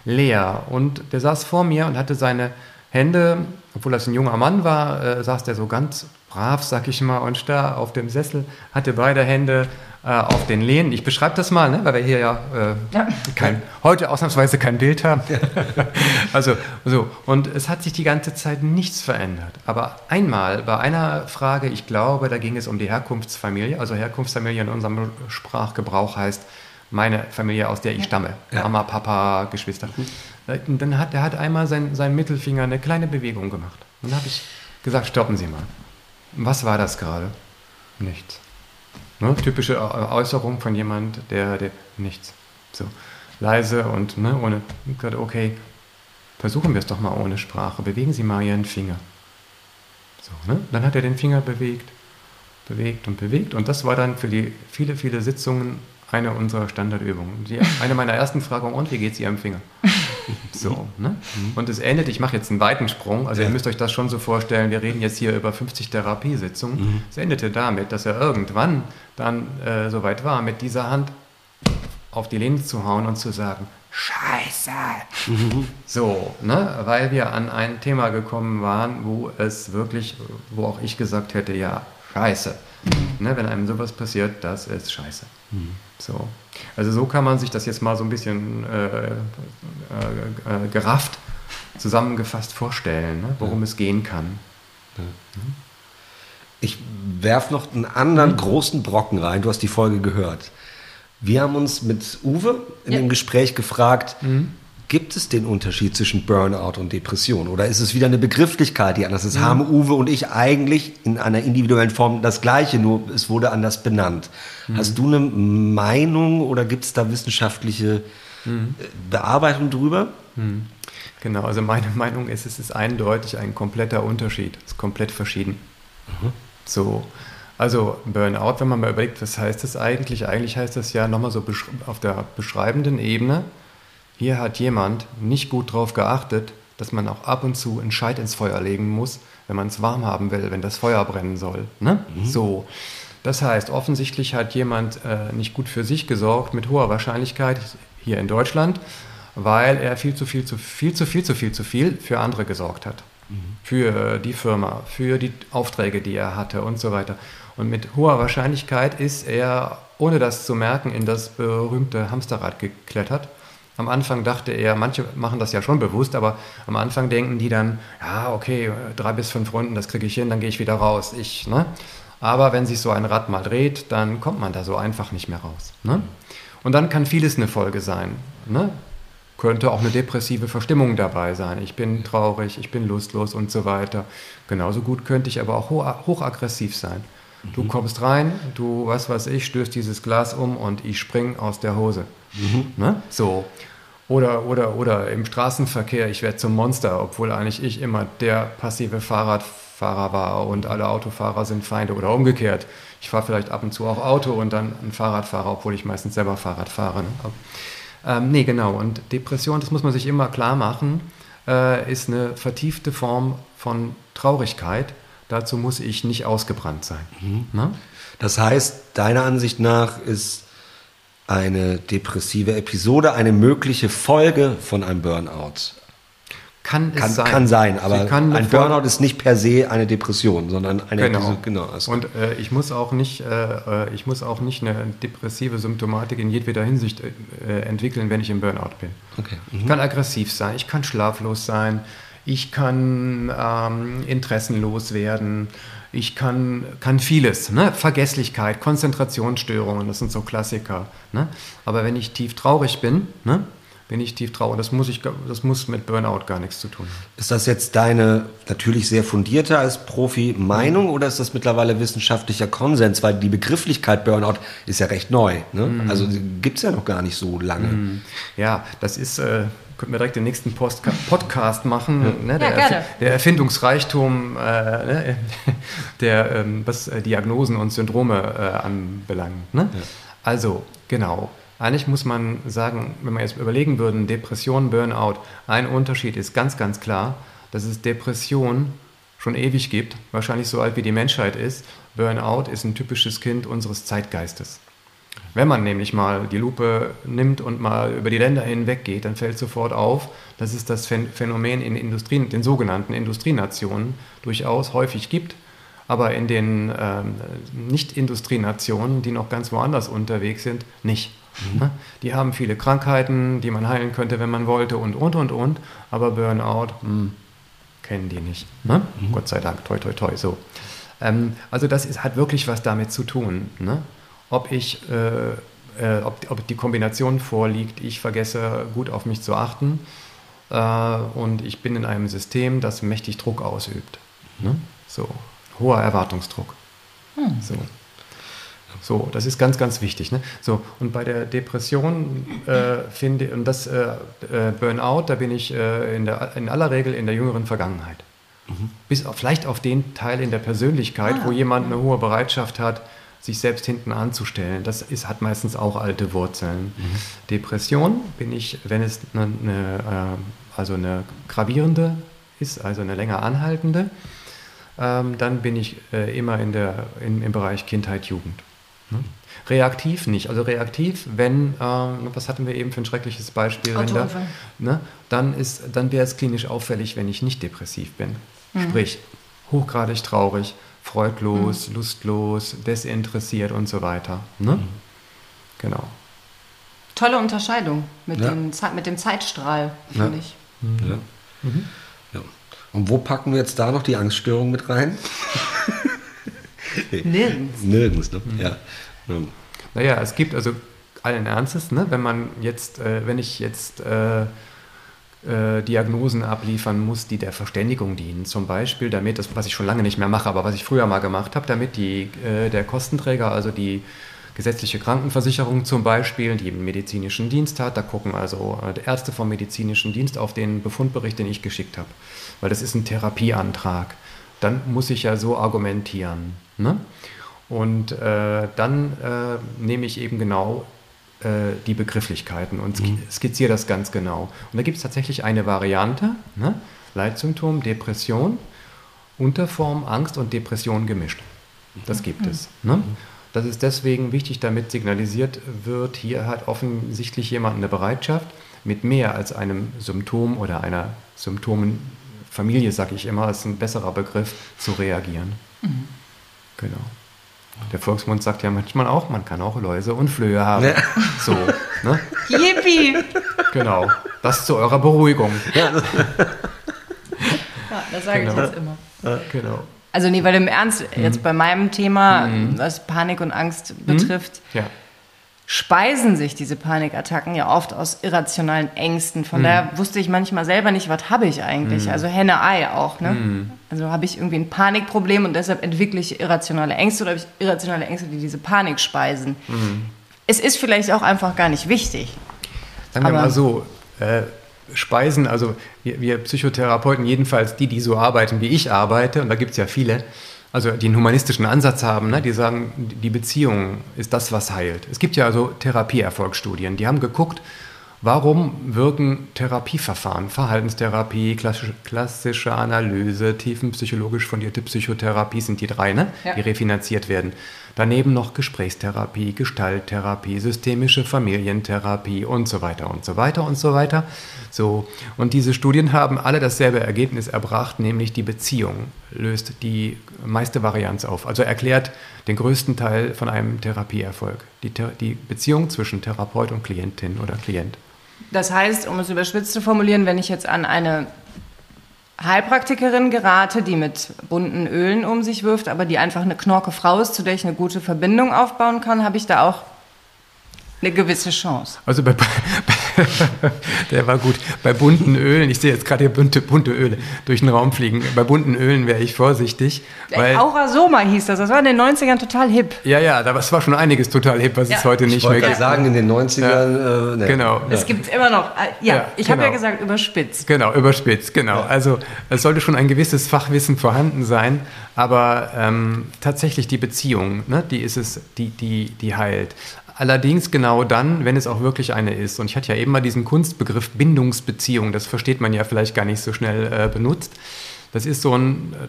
Leer. Und der saß vor mir und hatte seine Hände, obwohl das ein junger Mann war, äh, saß der so ganz brav, sag ich mal, und starr auf dem Sessel, hatte beide Hände äh, auf den Lehnen. Ich beschreibe das mal, ne, weil wir hier ja, äh, Ja. Kein, heute ausnahmsweise kein Bild haben. also so, und es hat sich die ganze Zeit nichts verändert. Aber einmal bei einer Frage, ich glaube, da ging es um die Herkunftsfamilie, also Herkunftsfamilie in unserem Sprachgebrauch heißt meine Familie, aus der ich stamme. Mama, Papa, Geschwister. Und Dann hat, er hat einmal sein, sein Mittelfinger eine kleine Bewegung gemacht. Und dann habe ich gesagt, stoppen Sie mal. Was war das gerade? Nichts. Ne? Typische Äußerung von jemand, der, der nichts. So leise und ne, ohne. Ich gesagt, okay, versuchen wir es doch mal ohne Sprache. Bewegen Sie mal Ihren Finger. So, ne? Dann hat er den Finger bewegt, bewegt und bewegt. Und das war dann für die viele, viele Sitzungen eine unserer Standardübungen. Die, eine meiner ersten Fragen, und wie geht es Ihrem Finger? So, ne? Und es endet, ich mache jetzt einen weiten Sprung, also ihr müsst euch das schon so vorstellen, wir reden jetzt hier über 50 Therapiesitzungen. Es endete damit, dass er irgendwann dann äh, soweit war, mit dieser Hand auf die Lehne zu hauen und zu sagen, Scheiße! So, ne? weil wir an ein Thema gekommen waren, wo es wirklich, wo auch ich gesagt hätte, ja, Scheiße. Ne? Wenn einem sowas passiert, das ist Scheiße. So. Also so kann man sich das jetzt mal so ein bisschen äh, äh, äh, gerafft zusammengefasst vorstellen, ne? worum es gehen kann. Ich werf noch einen anderen großen Brocken rein. Du hast die Folge gehört. Wir haben uns mit Uwe in Ja. dem Gespräch gefragt, Gibt es den Unterschied zwischen Burnout und Depression? Oder ist es wieder eine Begrifflichkeit, die anders ist? Mhm. Haben Uwe und ich eigentlich in einer individuellen Form das Gleiche, nur es wurde anders benannt. Mhm. Hast du eine Meinung oder gibt es da wissenschaftliche mhm. Bearbeitung drüber? Mhm. Genau, also meine Meinung ist, es ist eindeutig ein kompletter Unterschied. Es ist komplett verschieden. Mhm. So. Also Burnout, wenn man mal überlegt, was heißt das eigentlich? Eigentlich heißt das ja nochmal so auf der beschreibenden Ebene, hier hat jemand nicht gut darauf geachtet, dass man auch ab und zu einen Scheit ins Feuer legen muss, wenn man es warm haben will, wenn das Feuer brennen soll. Ne? Mhm. So. Das heißt, offensichtlich hat jemand äh, nicht gut für sich gesorgt, mit hoher Wahrscheinlichkeit hier in Deutschland, weil er viel zu viel, zu viel, zu viel, zu viel, zu viel für andere gesorgt hat. Mhm. Für die Firma, für die Aufträge, die er hatte und so weiter. Und mit hoher Wahrscheinlichkeit ist er, ohne das zu merken, in das berühmte Hamsterrad geklettert am Anfang dachte er, manche machen das ja schon bewusst, aber am Anfang denken die dann, ja, okay, drei bis fünf Runden, das kriege ich hin, dann gehe ich wieder raus. Ich, ne? Aber wenn sich so ein Rad mal dreht, dann kommt man da so einfach nicht mehr raus. Ne? Und dann kann vieles eine Folge sein. Ne? Könnte auch eine depressive Verstimmung dabei sein. Ich bin traurig, ich bin lustlos und so weiter. Genauso gut könnte ich aber auch hochaggressiv sein. Du mhm. kommst rein, du, was weiß ich, stößt dieses Glas um und ich spring aus der Hose. Mhm. Ne? So. Oder, oder, oder im Straßenverkehr, ich werde zum Monster, obwohl eigentlich ich immer der passive Fahrradfahrer war und alle Autofahrer sind Feinde oder umgekehrt. Ich fahre vielleicht ab und zu auch Auto und dann ein Fahrradfahrer, obwohl ich meistens selber Fahrrad fahre. Ne? Ähm, nee, genau. Und Depression, das muss man sich immer klar machen, äh, ist eine vertiefte Form von Traurigkeit. Dazu muss ich nicht ausgebrannt sein. Mhm. Ne? Das heißt, deiner Ansicht nach ist eine depressive Episode, eine mögliche Folge von einem Burnout. Kann kann, sein. Kann sein, aber kann ein Burnout ist nicht per se eine Depression, sondern eine genau. Diese, genau also Und äh, ich muss auch nicht, äh, äh, ich muss auch nicht eine depressive Symptomatik in jedweder Hinsicht äh, entwickeln, wenn ich im Burnout bin. Okay. Mhm. Ich kann aggressiv sein, ich kann schlaflos sein, ich kann ähm, interessenlos werden ich kann, kann vieles. Ne? Vergesslichkeit, Konzentrationsstörungen, das sind so Klassiker. Ne? Aber wenn ich tief traurig bin, ne? bin ich tief traurig. Das muss, ich, das muss mit Burnout gar nichts zu tun haben. Ist das jetzt deine natürlich sehr fundierte als Profi Meinung oder ist das mittlerweile wissenschaftlicher Konsens? Weil die Begrifflichkeit Burnout ist ja recht neu. Ne? Mm. Also gibt es ja noch gar nicht so lange. Mm. Ja, das ist, äh, könnten wir direkt den nächsten Post Podcast machen. Ne, der, ja, der, Erfindungsreichtum, äh, ne, der, ähm, was äh, Diagnosen und Syndrome äh, anbelangt. Ne? Ja. Also, genau. Eigentlich muss man sagen, wenn wir jetzt überlegen würden, Depression, Burnout, ein Unterschied ist ganz, ganz klar, dass es Depression schon ewig gibt, wahrscheinlich so alt wie die Menschheit ist. Burnout ist ein typisches Kind unseres Zeitgeistes. Wenn man nämlich mal die Lupe nimmt und mal über die Länder hinweg geht, dann fällt sofort auf, dass es das Phänomen in Industrien, den sogenannten Industrienationen durchaus häufig gibt. Aber in den ähm, Nicht-Industrienationen, die noch ganz woanders unterwegs sind, nicht. Mhm. Die haben viele Krankheiten, die man heilen könnte, wenn man wollte und, und, und, und. Aber Burnout, mh, hm, kennen die nicht. Ne? Mhm. Gott sei Dank, toi, toi, toi, so. Ähm, also das ist, hat wirklich was damit zu tun. Ne? Ob ich, äh, äh, ob, ob, die Kombination vorliegt, ich vergesse gut auf mich zu achten äh, und ich bin in einem System, das mächtig Druck ausübt. Ne? So, hoher Erwartungsdruck. Hm. So. So, das ist ganz, ganz wichtig. Ne? So, und bei der Depression äh, finde und das äh, äh, Burnout, da bin ich äh, in, der, in aller Regel in der jüngeren Vergangenheit. Mhm. Bis auf, vielleicht auf den Teil in der Persönlichkeit, ah, wo jemand eine hohe Bereitschaft hat, sich selbst hinten anzustellen. Das ist, hat meistens auch alte Wurzeln. Mhm. Depression bin ich, wenn es eine, eine, äh, also eine gravierende ist, also eine länger anhaltende, ähm, dann bin ich äh, immer in der, in, im Bereich Kindheit, Jugend. Ne? Reaktiv nicht. Also reaktiv, wenn, äh, was hatten wir eben für ein schreckliches Beispiel? Da, ne, dann dann wäre es klinisch auffällig, wenn ich nicht depressiv bin. Mhm. Sprich, hochgradig traurig, freudlos, mhm. lustlos, desinteressiert und so weiter. Ne? Mhm. Genau. Tolle Unterscheidung mit, ja. dem, mit dem Zeitstrahl, finde ja. ich. Mhm. Ja. Mhm. ja. Und wo packen wir jetzt da noch die Angststörung mit rein? Nirgends. Nirgends, ne? Mhm. Ja. Naja, es gibt also allen Ernstes, ne, wenn man jetzt, äh, wenn ich jetzt äh, äh, Diagnosen abliefern muss, die der Verständigung dienen. Zum Beispiel damit, das, was ich schon lange nicht mehr mache, aber was ich früher mal gemacht habe, damit die, äh, der Kostenträger, also die gesetzliche Krankenversicherung zum Beispiel, die einen medizinischen Dienst hat, da gucken also äh, Ärzte vom medizinischen Dienst auf den Befundbericht, den ich geschickt habe, weil das ist ein Therapieantrag. Dann muss ich ja so argumentieren. Ne? Und äh, dann äh, nehme ich eben genau äh, die Begrifflichkeiten und mhm. skizziere das ganz genau. Und da gibt es tatsächlich eine Variante, ne? Leitsymptom, Depression, Unterform, Angst und Depression gemischt. Das gibt mhm. es. Ne? Das ist deswegen wichtig, damit signalisiert wird, hier hat offensichtlich jemand eine Bereitschaft, mit mehr als einem Symptom oder einer Symptomenfamilie, sage ich immer, ist ein besserer Begriff, zu reagieren. Mhm. Genau. Der Volksmund sagt ja manchmal auch, man kann auch Läuse und Flöhe haben. Ja. So, ne? Yippie! Genau. Das zu eurer Beruhigung. Ja, das sage genau. ich jetzt immer. Genau. Also nee, weil im Ernst, mhm. jetzt bei meinem Thema, mhm. was Panik und Angst mhm. betrifft, ja. Speisen sich diese Panikattacken ja oft aus irrationalen Ängsten. Von mhm. daher wusste ich manchmal selber nicht, was habe ich eigentlich. Mhm. Also Henne-Ei auch. Ne? Mhm. Also habe ich irgendwie ein Panikproblem und deshalb entwickle ich irrationale Ängste oder habe ich irrationale Ängste, die diese Panik speisen. Es ist vielleicht auch einfach gar nicht wichtig. Sagen wir mal so, äh, Speisen, also wir, wir, Psychotherapeuten, jedenfalls die, die so arbeiten, wie ich arbeite, und da gibt es ja viele, also die einen humanistischen Ansatz haben, ne, die sagen, die Beziehung ist das, was heilt. Es gibt ja so Therapieerfolgsstudien, die haben geguckt, warum wirken Therapieverfahren, Verhaltenstherapie, klassische, klassische Analyse, tiefenpsychologisch fundierte Psychotherapie sind die drei, ne, ja. die refinanziert werden. Daneben noch Gesprächstherapie, Gestalttherapie, systemische Familientherapie und so weiter und so weiter und so weiter. So. Und diese Studien haben alle dasselbe Ergebnis erbracht, nämlich die Beziehung löst die meiste Varianz auf. Also erklärt den größten Teil von einem Therapieerfolg. Die, die Beziehung zwischen Therapeut und Klientin oder Klient. Das heißt, um es überspitzt zu formulieren, wenn ich jetzt an eine Heilpraktikerin gerate, die mit bunten Ölen um sich wirft, aber die einfach eine knorke Frau ist, zu der ich eine gute Verbindung aufbauen kann, habe ich da auch eine gewisse Chance. Also bei, der war gut. Bei bunten Ölen, ich sehe jetzt gerade hier bunte, bunte Öle durch den Raum fliegen. Bei bunten Ölen wäre ich vorsichtig. Weil, Aura Soma hieß das. Das war in den 90ern total hip. Ja, ja, das war schon einiges total hip, was ja. es heute nicht ich mehr gibt. Ich sagen, in den 90ern. Ja. Äh, ne. Genau. Es gibt es immer noch. Äh, ja, ja ich habe ja genau. gesagt, überspitzt. Genau, überspitzt, genau. Also es sollte schon ein gewisses Fachwissen vorhanden sein, aber ähm, tatsächlich die Beziehung, ne, die ist es, die, die, die heilt. Allerdings genau dann, wenn es auch wirklich eine ist. Und ich hatte ja eben mal diesen Kunstbegriff Bindungsbeziehung, das versteht man ja vielleicht gar nicht so schnell äh, benutzt. Das ist so ein äh,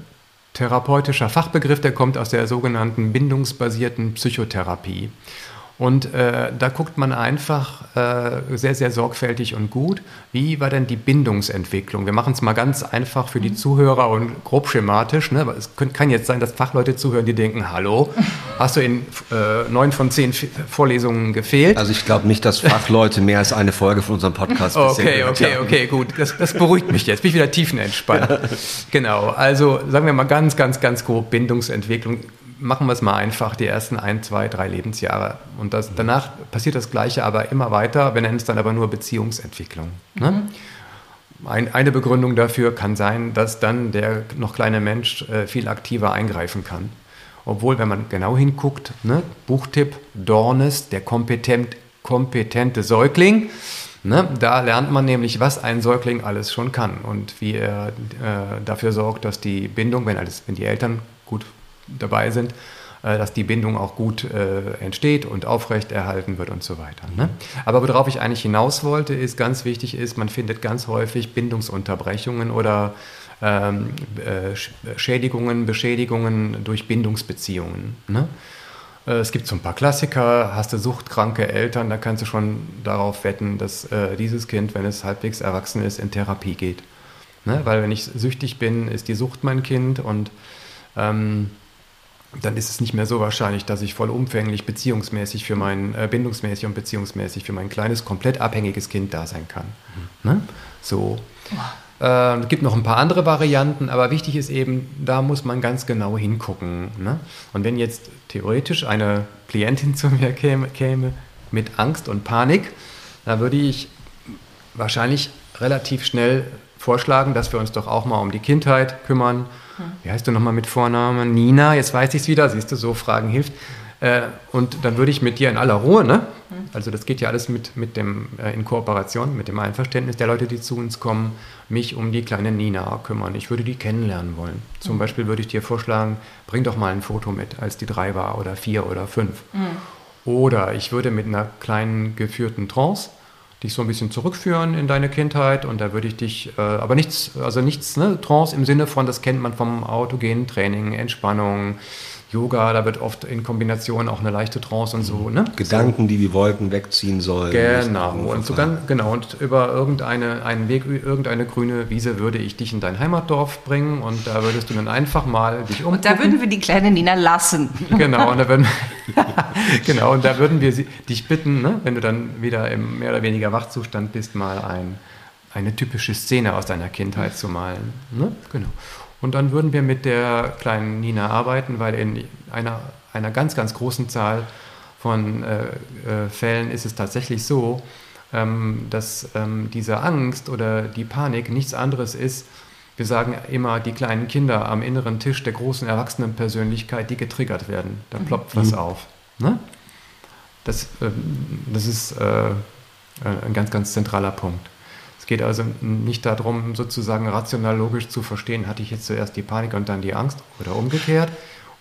therapeutischer Fachbegriff, der kommt aus der sogenannten bindungsbasierten Psychotherapie. Und äh, da guckt man einfach äh, sehr, sehr sorgfältig und gut, wie war denn die Bindungsentwicklung. Wir machen es mal ganz einfach für die Zuhörer und grob schematisch. Ne? Es kann jetzt sein, dass Fachleute zuhören, die denken, hallo, hast du in äh, neun von zehn Vorlesungen gefehlt? Also ich glaube nicht, dass Fachleute mehr als eine Folge von unserem Podcast Okay, okay, okay, gut. Das, das beruhigt mich jetzt. Bin ich wieder tiefenentspannt. Ja. Genau, also sagen wir mal ganz, ganz, ganz grob Bindungsentwicklung machen wir es mal einfach, die ersten ein, zwei, drei Lebensjahre. Und das, danach passiert das Gleiche aber immer weiter. Wir nennen es dann aber nur Beziehungsentwicklung. Ne? Mhm. Ein, eine Begründung dafür kann sein, dass dann der noch kleine Mensch äh, viel aktiver eingreifen kann. Obwohl, wenn man genau hinguckt, ne, Buchtipp Dornes, der kompetent, kompetente Säugling, ne, da lernt man nämlich, was ein Säugling alles schon kann und wie er äh, dafür sorgt, dass die Bindung, wenn, alles, wenn die Eltern gut dabei sind, äh, dass die Bindung auch gut äh, entsteht und aufrechterhalten wird und so weiter. Ne? Aber worauf ich eigentlich hinaus wollte, ist ganz wichtig ist, man findet ganz häufig Bindungsunterbrechungen oder ähm, äh, Schädigungen, Beschädigungen durch Bindungsbeziehungen. Ne? Äh, es gibt so ein paar Klassiker, hast du suchtkranke Eltern, da kannst du schon darauf wetten, dass äh, dieses Kind, wenn es halbwegs erwachsen ist, in Therapie geht. Ne? Weil wenn ich süchtig bin, ist die Sucht mein Kind und ähm, dann ist es nicht mehr so wahrscheinlich, dass ich vollumfänglich beziehungsmäßig für mein, äh, bindungsmäßig und beziehungsmäßig für mein kleines, komplett abhängiges Kind da sein kann. Mhm. Ne? So. Äh, es gibt noch ein paar andere Varianten, aber wichtig ist eben, da muss man ganz genau hingucken. Ne? Und wenn jetzt theoretisch eine Klientin zu mir käme, käme mit Angst und Panik, dann würde ich wahrscheinlich relativ schnell vorschlagen, dass wir uns doch auch mal um die Kindheit kümmern. Wie heißt du nochmal mit Vornamen? Nina, jetzt weiß ich es wieder, siehst du, so Fragen hilft. Äh, und dann würde ich mit dir in aller Ruhe, ne? Also das geht ja alles mit, mit dem, äh, in Kooperation, mit dem Einverständnis der Leute, die zu uns kommen, mich um die kleine Nina kümmern. Ich würde die kennenlernen wollen. Zum Mhm. Beispiel würde ich dir vorschlagen, bring doch mal ein Foto mit, als die drei war oder vier oder fünf. Mhm. Oder ich würde mit einer kleinen geführten Trance dich so ein bisschen zurückführen in deine Kindheit und da würde ich dich, äh, aber nichts, also nichts, ne, Trance im Sinne von, das kennt man vom autogenen Training, Entspannung, Yoga, da wird oft in Kombination auch eine leichte Trance und so, ne? Gedanken, die wie Wolken wegziehen sollen. Genau, und so ganz, genau, und über irgendeine, einen Weg, irgendeine grüne Wiese würde ich dich in dein Heimatdorf bringen und da würdest du dann einfach mal dich umgucken. Und da würden wir die kleine Nina lassen. Genau, und da würden, genau, und da würden wir sie, dich bitten, ne, wenn du dann wieder im mehr oder weniger Wachzustand bist, mal ein, eine typische Szene aus deiner Kindheit zu malen. Ne? Genau. Und dann würden wir mit der kleinen Nina arbeiten, weil in einer, einer ganz, ganz großen Zahl von äh, äh, Fällen ist es tatsächlich so, ähm, dass ähm, diese Angst oder die Panik nichts anderes ist. Wir sagen immer, die kleinen Kinder am inneren Tisch der großen Erwachsenenpersönlichkeit, die getriggert werden. Da ploppt was auf. Ne? Das, ähm, das ist äh, ein ganz, ganz zentraler Punkt. Es geht also nicht darum, sozusagen rational logisch zu verstehen, hatte ich jetzt zuerst die Panik und dann die Angst oder umgekehrt.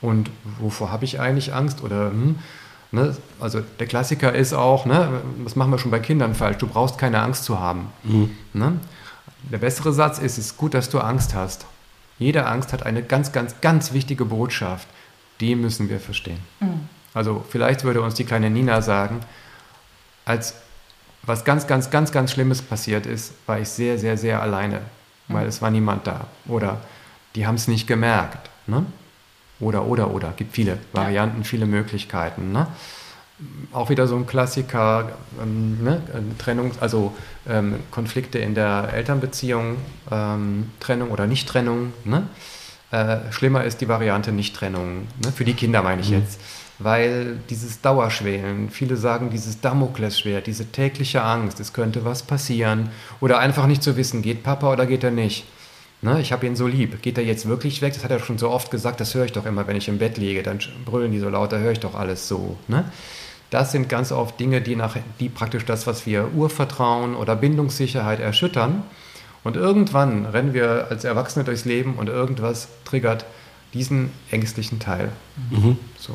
Und wovor habe ich eigentlich Angst? Oder hm, ne? also der Klassiker ist auch, ne? das machen wir schon bei Kindern falsch, du brauchst keine Angst zu haben. Ne? Der bessere Satz ist, es ist gut, dass du Angst hast. Jede Angst hat eine ganz, ganz, ganz wichtige Botschaft. Die müssen wir verstehen. Also vielleicht würde uns die kleine Nina sagen, als was ganz, ganz, ganz, ganz Schlimmes passiert ist, war ich sehr, sehr, sehr alleine, weil es war niemand da. Oder die haben es nicht gemerkt. Ne? Oder, oder, oder. Gibt viele Varianten, viele Möglichkeiten. Ne? Auch wieder so ein Klassiker, ähm, ne? Trennung, also ähm, Konflikte in der Elternbeziehung, ähm, Trennung oder Nichttrennung. Ne? Äh, schlimmer ist die Variante Nichttrennung, ne? für die Kinder meine ich jetzt. Weil dieses Dauerschwelen, viele sagen dieses Damoklesschwert, diese tägliche Angst, es könnte was passieren. Oder einfach nicht zu wissen, geht Papa oder geht er nicht. Ne, ich habe ihn so lieb. Geht er jetzt wirklich weg? Das hat er schon so oft gesagt, das höre ich doch immer, wenn ich im Bett liege. Dann brüllen die so laut, da höre ich doch alles so. Ne? Das sind ganz oft Dinge, die, nach, die praktisch das, was wir Urvertrauen oder Bindungssicherheit erschüttern. Und irgendwann rennen wir als Erwachsene durchs Leben und irgendwas triggert diesen ängstlichen Teil. So.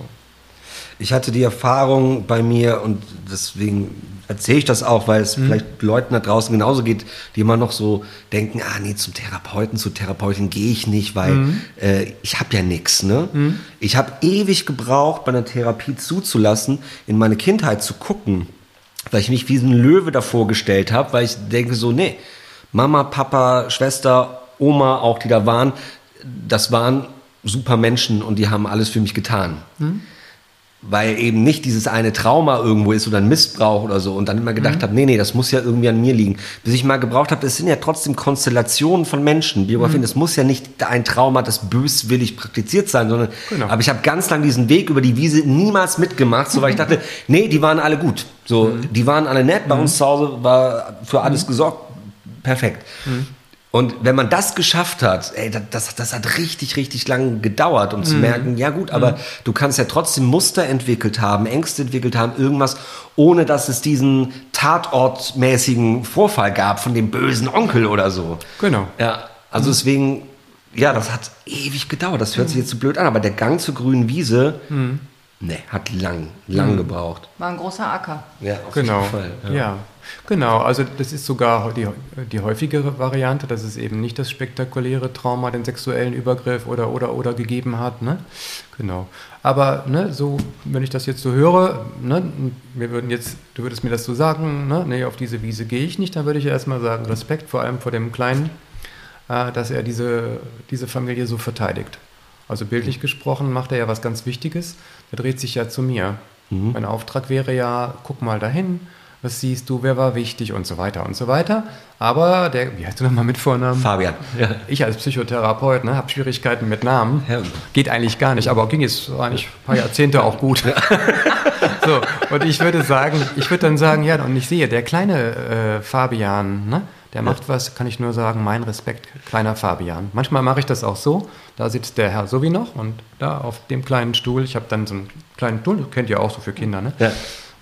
Ich hatte die Erfahrung bei mir und deswegen erzähle ich das auch, weil es vielleicht Leuten da draußen genauso geht, die immer noch so denken, ah nee, zum Therapeuten, zur Therapeutin gehe ich nicht, weil äh, ich habe ja nichts. Ne? Ich habe ewig gebraucht, bei einer Therapie zuzulassen, in meine Kindheit zu gucken, weil ich mich wie ein Löwe davor gestellt habe, weil ich denke so, nee, Mama, Papa, Schwester, Oma auch, die da waren, das waren super Menschen und die haben alles für mich getan weil eben nicht dieses eine Trauma irgendwo ist oder ein Missbrauch oder so und dann immer gedacht habe, nee, nee, das muss ja irgendwie an mir liegen. Bis ich mal gebraucht habe, es sind ja trotzdem Konstellationen von Menschen, Biografien, es muss ja nicht ein Trauma, das böswillig praktiziert sein, sondern Genau. aber ich habe ganz lang diesen Weg über die Wiese niemals mitgemacht, so weil ich dachte, nee, die waren alle gut. So, die waren alle nett, bei uns zu Hause war für alles gesorgt, perfekt. Und wenn man das geschafft hat, ey, das, das, hat richtig, richtig lang gedauert, um zu merken, ja gut, aber du kannst ja trotzdem Muster entwickelt haben, Ängste entwickelt haben, irgendwas, ohne dass es diesen tatortmäßigen Vorfall gab von dem bösen Onkel oder so. Genau. Ja, also deswegen, ja, das hat ewig gedauert. Das hört sich jetzt so blöd an, aber der Gang zur grünen Wiese, ne, hat lang, lang gebraucht. War ein großer Acker. Ja, auf Genau. jeden Fall. Ja. Genau. Also das ist sogar die, die häufigere Variante, dass es eben nicht das spektakuläre Trauma, den sexuellen Übergriff oder oder oder gegeben hat. Ne? Genau. Aber ne, so, wenn ich das jetzt so höre, ne, wir würden jetzt, du würdest mir das so sagen, ne, nee, auf diese Wiese gehe ich nicht, dann würde ich erstmal sagen, Respekt vor allem vor dem Kleinen, äh, dass er diese, diese Familie so verteidigt. Also bildlich gesprochen macht er ja was ganz Wichtiges. Der dreht sich ja zu mir. Mein Auftrag wäre ja, guck mal dahin, was siehst du, wer war wichtig und so weiter und so weiter. Aber der, wie heißt du nochmal mit Vornamen? Fabian. Ja. Ich als Psychotherapeut ne, habe Schwierigkeiten mit Namen. Ja. Geht eigentlich gar nicht, aber ging jetzt eigentlich ein paar Jahrzehnte auch gut. so, und ich würde sagen, ich würde dann sagen, ja, und ich sehe, der kleine äh, Fabian, ne, der macht was, kann ich nur sagen, mein Respekt, kleiner Fabian. Manchmal mache ich das auch so, da sitzt der Herr so wie noch und da auf dem kleinen Stuhl, ich habe dann so einen kleinen Stuhl, kennt ihr auch so für Kinder, ne? Ja.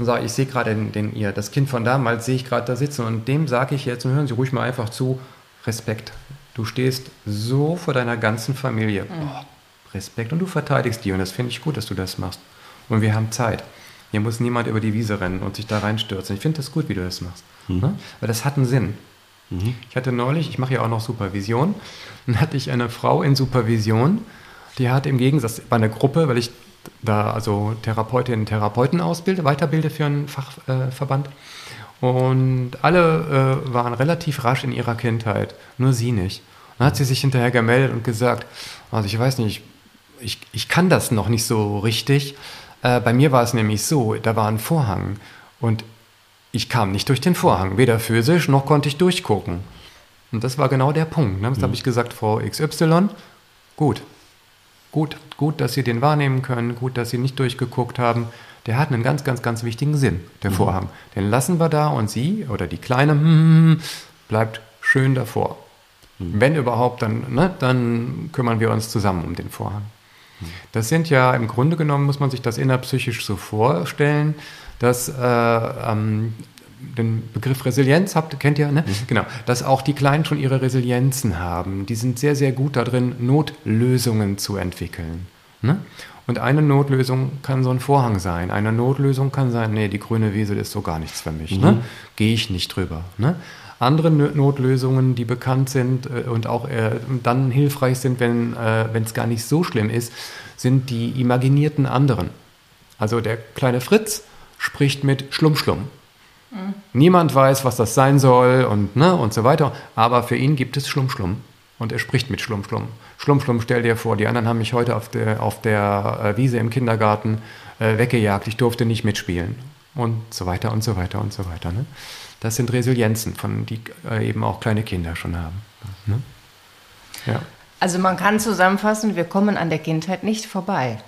Und sage, ich sehe gerade den, den, ihr, das Kind von damals sehe ich gerade da sitzen und dem sage ich jetzt, und hören Sie ruhig mal einfach zu, Respekt. Du stehst so vor deiner ganzen Familie. Oh, Respekt. Und du verteidigst die und das finde ich gut, dass du das machst. Und wir haben Zeit. Hier muss niemand über die Wiese rennen und sich da reinstürzen. Ich finde das gut, wie du das machst. Ne? Weil das hat einen Sinn. Ich hatte neulich, ich mache ja auch noch Supervision, dann hatte ich eine Frau in Supervision, die hat im Gegensatz bei einer Gruppe, weil ich da also Therapeutinnen und Therapeuten ausbilde, weiterbilde für einen Fachverband. und alle äh, waren relativ rasch in ihrer Kindheit, nur sie nicht. Dann hat sie sich hinterher gemeldet und gesagt, also ich weiß nicht, ich, ich kann das noch nicht so richtig. Äh, bei mir war es nämlich so, da war ein Vorhang und ich kam nicht durch den Vorhang, weder physisch noch konnte ich durchgucken. Und das war genau der Punkt. Ne? Das habe ich gesagt, Frau XY, gut, gut, gut, dass Sie den wahrnehmen können, gut, dass Sie nicht durchgeguckt haben. Der hat einen ganz, ganz, ganz wichtigen Sinn, der Vorhang. Den lassen wir da und Sie oder die Kleine hm, bleibt schön davor. Wenn überhaupt, dann, ne, dann kümmern wir uns zusammen um den Vorhang. Das sind ja im Grunde genommen, muss man sich das innerpsychisch so vorstellen, dass äh, ähm, den Begriff Resilienz habt, kennt ihr, ne? Genau, dass auch die Kleinen schon ihre Resilienzen haben. Die sind sehr, sehr gut darin, Notlösungen zu entwickeln. Ne? Und eine Notlösung kann so ein Vorhang sein. Eine Notlösung kann sein, nee, die grüne Wiese ist so gar nichts für mich. Ne? Gehe ich nicht drüber. Ne? Andere Notlösungen, die bekannt sind äh, und auch äh, dann hilfreich sind, wenn äh, es gar nicht so schlimm ist, sind die imaginierten anderen. Also der kleine Fritz spricht mit Schlumm-Schlumm. Niemand weiß, was das sein soll und, ne, und so weiter. Aber für ihn gibt es Schlumm-Schlumm. Und er spricht mit Schlumm-Schlumm. Schlumm-Schlumm, stell dir vor, die anderen haben mich heute auf der, auf der äh, Wiese im Kindergarten äh, weggejagt. Ich durfte nicht mitspielen. Und so weiter und so weiter und so weiter. Ne? Das sind Resilienzen, von die äh, eben auch kleine Kinder schon haben. Ne? Ja. Also man kann zusammenfassen, wir kommen an der Kindheit nicht vorbei,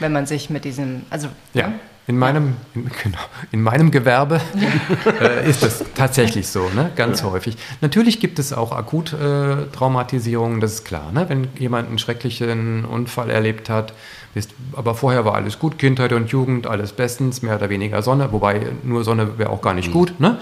wenn man sich mit diesem, also Ja, in meinem, in, genau, in meinem Gewerbe äh, ist das tatsächlich so, ne? ganz häufig. Natürlich gibt es auch Akut-Traumatisierungen, das ist klar. Ne? Wenn jemand einen schrecklichen Unfall erlebt hat, ist, aber vorher war alles gut, Kindheit und Jugend, alles bestens, mehr oder weniger Sonne, wobei nur Sonne wäre auch gar nicht gut. Ne?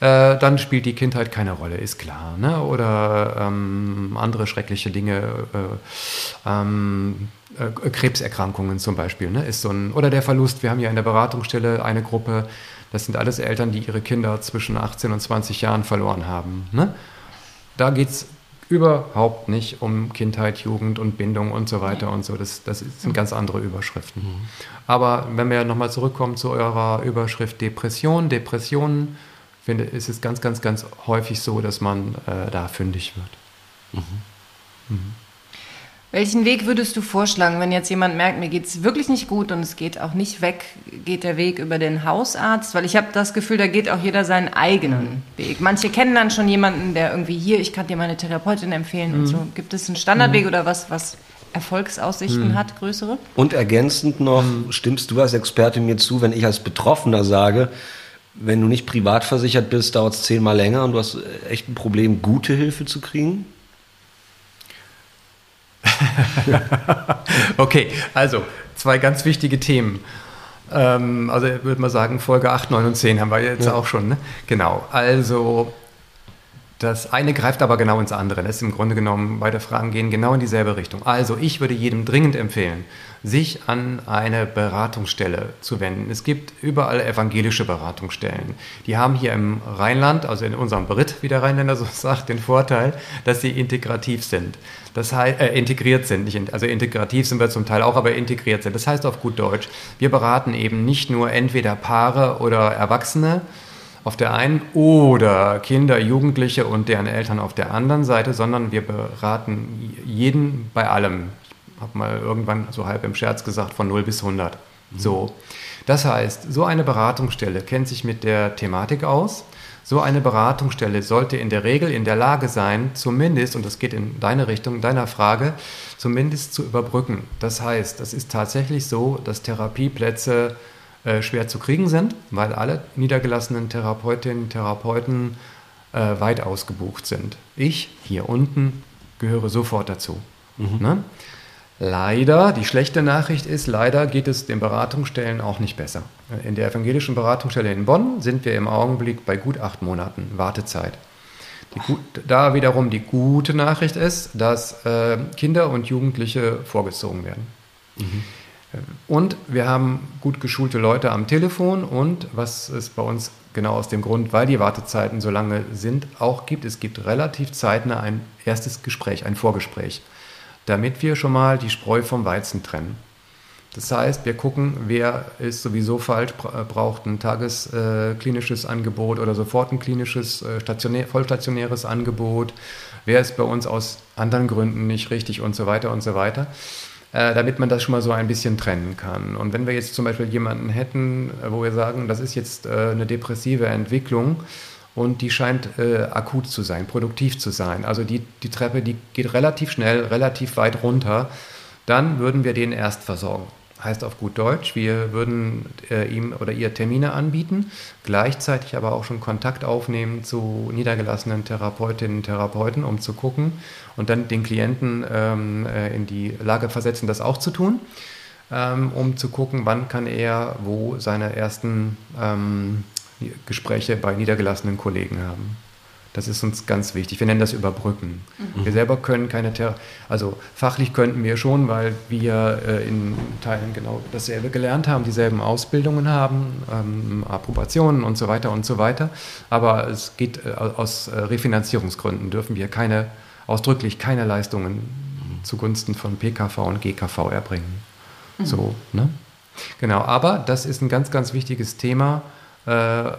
Äh, dann spielt die Kindheit keine Rolle, ist klar. Ne? Oder ähm, andere schreckliche Dinge, äh, ähm, äh, Krebserkrankungen zum Beispiel, ne? ist so ein, oder der Verlust. Wir haben ja in der Beratungsstelle eine Gruppe, das sind alles Eltern, die ihre Kinder zwischen 18 und 20 Jahren verloren haben. Ne? Da geht es überhaupt nicht um Kindheit, Jugend und Bindung und so weiter und so. Das, das sind ganz andere Überschriften. Aber wenn wir nochmal zurückkommen zu eurer Überschrift Depression, Depressionen, finde, ist es ganz, ganz, ganz häufig so, dass man äh, da fündig wird. Welchen Weg würdest du vorschlagen, wenn jetzt jemand merkt, mir geht es wirklich nicht gut und es geht auch nicht weg, geht der Weg über den Hausarzt? Weil ich habe das Gefühl, da geht auch jeder seinen eigenen Weg. Manche kennen dann schon jemanden, der irgendwie hier, ich kann dir meine Therapeutin empfehlen und so. Gibt es einen Standardweg oder was, was Erfolgsaussichten hat, größere? Und ergänzend noch, stimmst du als Experte mir zu, wenn ich als Betroffener sage, wenn du nicht privat versichert bist, dauert es zehnmal länger und du hast echt ein Problem, gute Hilfe zu kriegen? Okay, also zwei ganz wichtige Themen. Ähm, also ich würde mal sagen, Folge 8, 9 und 10 haben wir jetzt auch schon. Ne? Genau, also das eine greift aber genau ins andere. Das ist im Grunde genommen, beide Fragen gehen genau in dieselbe Richtung. Also ich würde jedem dringend empfehlen, sich an eine Beratungsstelle zu wenden. Es gibt überall evangelische Beratungsstellen. Die haben hier im Rheinland, also in unserem Brit, wie der Rheinländer so sagt, den Vorteil, dass sie integrativ sind. Das heißt, äh, integriert sind. Nicht also integrativ sind wir zum Teil auch, aber integriert sind. Das heißt auf gut Deutsch, wir beraten eben nicht nur entweder Paare oder Erwachsene, auf der einen oder Kinder, Jugendliche und deren Eltern auf der anderen Seite, sondern wir beraten jeden bei allem. Ich habe mal irgendwann so halb im Scherz gesagt, von 0 bis 100. So. Das heißt, so eine Beratungsstelle kennt sich mit der Thematik aus. So eine Beratungsstelle sollte in der Regel in der Lage sein, zumindest, und das geht in deine Richtung, deiner Frage, zumindest zu überbrücken. Das heißt, es ist tatsächlich so, dass Therapieplätze äh, schwer zu kriegen sind, weil alle niedergelassenen Therapeutinnen, Therapeuten äh, weit ausgebucht sind. Ich hier unten gehöre sofort dazu. Ne? Leider, die schlechte Nachricht ist, leider geht es den Beratungsstellen auch nicht besser. In der evangelischen Beratungsstelle in Bonn sind wir im Augenblick bei gut acht Monaten Wartezeit. Gut, da wiederum die gute Nachricht ist, dass äh, Kinder und Jugendliche vorgezogen werden. Und wir haben gut geschulte Leute am Telefon. Und was es bei uns genau aus dem Grund, weil die Wartezeiten so lange sind, auch gibt, es gibt relativ zeitnah ein erstes Gespräch, ein Vorgespräch, damit wir schon mal die Spreu vom Weizen trennen. Das heißt, wir gucken, wer ist sowieso falsch, bra- braucht ein tagesklinisches Angebot oder sofort ein klinisches, äh, stationär, vollstationäres Angebot, wer ist bei uns aus anderen Gründen nicht richtig und so weiter und so weiter, äh, damit man das schon mal so ein bisschen trennen kann. Und wenn wir jetzt zum Beispiel jemanden hätten, äh, wo wir sagen, das ist jetzt äh, eine depressive Entwicklung und die scheint äh, akut zu sein, produktiv zu sein, also die, die Treppe, die geht relativ schnell, relativ weit runter, dann würden wir den erst versorgen. Heißt auf gut Deutsch, wir würden äh, ihm oder ihr Termine anbieten, gleichzeitig aber auch schon Kontakt aufnehmen zu niedergelassenen Therapeutinnen und Therapeuten, um zu gucken und dann den Klienten ähm, äh, in die Lage versetzen, das auch zu tun, ähm, um zu gucken, wann kann er wo seine ersten ähm, Gespräche bei niedergelassenen Kollegen haben. Das ist uns ganz wichtig. Wir nennen das Überbrücken. Wir selber können keine, Thera also fachlich könnten wir schon, weil wir äh, in Teilen genau dasselbe gelernt haben, dieselben Ausbildungen haben, ähm, Approbationen und so weiter und so weiter. Aber es geht äh, aus äh, Refinanzierungsgründen dürfen wir keine, ausdrücklich keine Leistungen zugunsten von PKV und GKV erbringen. So, ne? Genau, aber das ist ein ganz, ganz wichtiges Thema äh,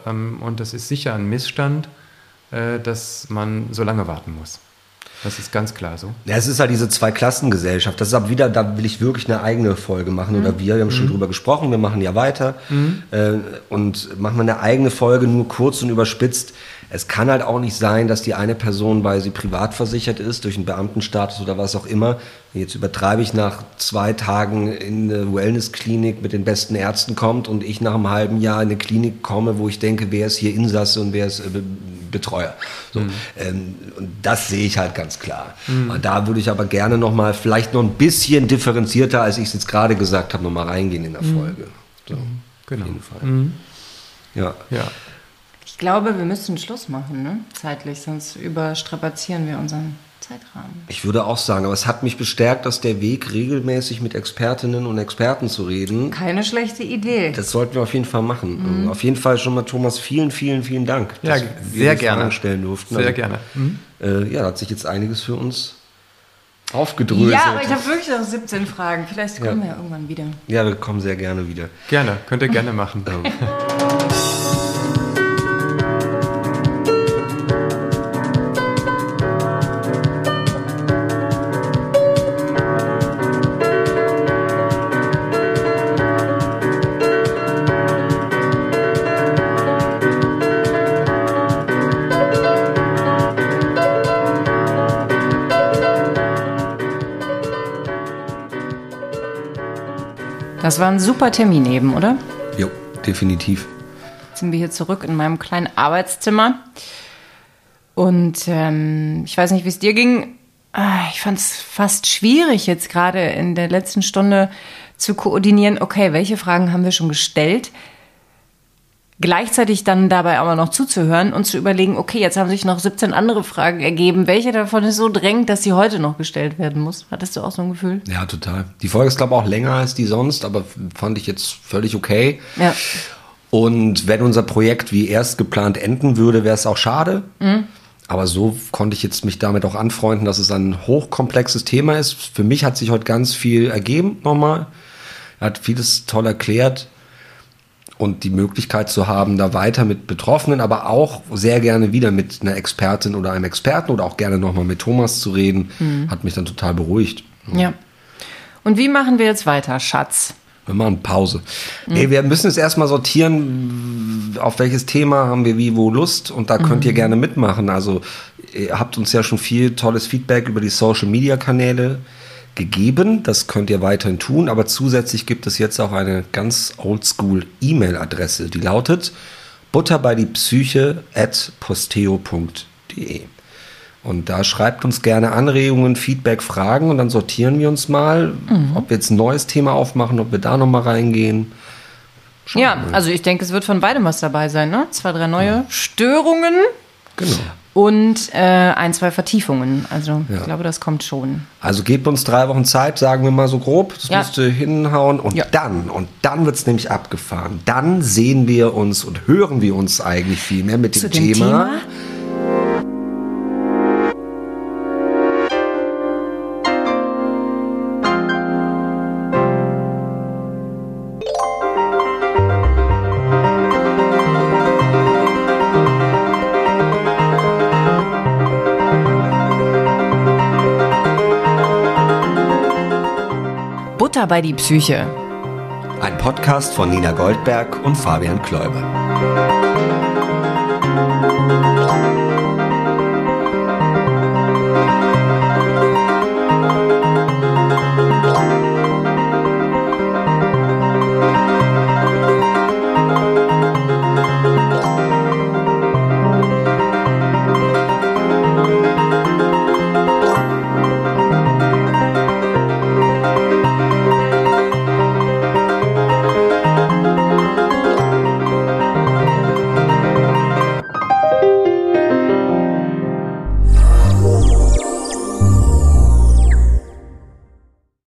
ähm, und das ist sicher ein Missstand, dass man so lange warten muss. Das ist ganz klar so. Ja, es ist halt diese Zweiklassengesellschaft. Das ist aber wieder, da will ich wirklich eine eigene Folge machen. Oder wir, wir haben schon drüber gesprochen, wir machen ja weiter. Äh, und machen wir eine eigene Folge, nur kurz und überspitzt. Es kann halt auch nicht sein, dass die eine Person, weil sie privat versichert ist, durch einen Beamtenstatus oder was auch immer, jetzt übertreibe ich, nach zwei Tagen in eine Wellnessklinik mit den besten Ärzten kommt und ich nach einem halben Jahr in eine Klinik komme, wo ich denke, wer ist hier Insasse und wer ist äh, Be- Betreuer. So, ähm, und das sehe ich halt ganz klar. Und da würde ich aber gerne noch mal vielleicht noch ein bisschen differenzierter, als ich es jetzt gerade gesagt habe, noch mal reingehen in der Folge. So, Genau. Auf jeden Fall. Ja. Ja. Ich glaube, wir müssen Schluss machen, ne? Zeitlich, sonst überstrapazieren wir unseren Zeitrahmen. Ich würde auch sagen, aber es hat mich bestärkt, dass der Weg, regelmäßig mit Expertinnen und Experten zu reden, Keine schlechte Idee. das sollten wir auf jeden Fall machen. Auf jeden Fall schon mal, Thomas, vielen, vielen, vielen Dank, Ja, dass sehr die gerne. Fragen stellen durften. Sehr Also, gerne. Mhm. Äh, ja, da hat sich jetzt einiges für uns aufgedröselt. Ja, aber ich habe wirklich noch 17 Fragen. Vielleicht kommen wir ja irgendwann wieder. ja, wir kommen sehr gerne wieder. Gerne, könnt ihr gerne machen. Das war ein super Termin eben, oder? Jo, definitiv. Jetzt sind wir hier zurück in meinem kleinen Arbeitszimmer. Und ähm, ich weiß nicht, wie es dir ging. Ah, Ich fand es fast schwierig, jetzt gerade in der letzten Stunde zu koordinieren, okay, welche Fragen haben wir schon gestellt? Gleichzeitig dann dabei aber noch zuzuhören und zu überlegen, okay, jetzt haben sich noch 17 andere Fragen ergeben. Welche davon ist so drängend, dass sie heute noch gestellt werden muss? Hattest du auch so ein Gefühl? Ja, total. Die Folge ist, glaube ich, auch länger als die sonst, aber fand ich jetzt völlig okay. Ja. Und wenn unser Projekt wie erst geplant enden würde, wäre es auch schade. Aber so konnte ich jetzt mich damit auch anfreunden, dass es ein hochkomplexes Thema ist. Für mich hat sich heute ganz viel ergeben nochmal. Er hat vieles toll erklärt und die Möglichkeit zu haben, da weiter mit Betroffenen, aber auch sehr gerne wieder mit einer Expertin oder einem Experten oder auch gerne nochmal mit Thomas zu reden, hat mich dann total beruhigt. Ja. Und wie machen wir jetzt weiter, Schatz? Wir machen Pause. Nee, wir müssen es erstmal sortieren, auf welches Thema haben wir wie wo Lust und da könnt ihr gerne mitmachen. Also ihr habt uns ja schon viel tolles Feedback über die Social Media Kanäle gegeben. Das könnt ihr weiterhin tun, aber zusätzlich gibt es jetzt auch eine ganz oldschool E-Mail-Adresse, die lautet Butter bei die Psyche at posteo.de. Und da schreibt uns gerne Anregungen, Feedback, Fragen und dann sortieren wir uns mal, ob wir jetzt ein neues Thema aufmachen, ob wir da nochmal reingehen. Schauen Ja, also ich denke, es wird von beidem was dabei sein, ne? Zwei, drei neue Störungen Genau. Und äh, ein, zwei Vertiefungen. Also Ja. ich glaube, das kommt schon. Also gebt uns drei Wochen Zeit, sagen wir mal so grob. Das Ja. müsste hinhauen. Und Ja. dann, und dann wird es nämlich abgefahren. Dann sehen wir uns und hören wir uns eigentlich viel mehr mit dem, Zu dem Thema? Butter bei die Psyche. Ein Podcast von Nina Goldberg und Fabian Kläuber.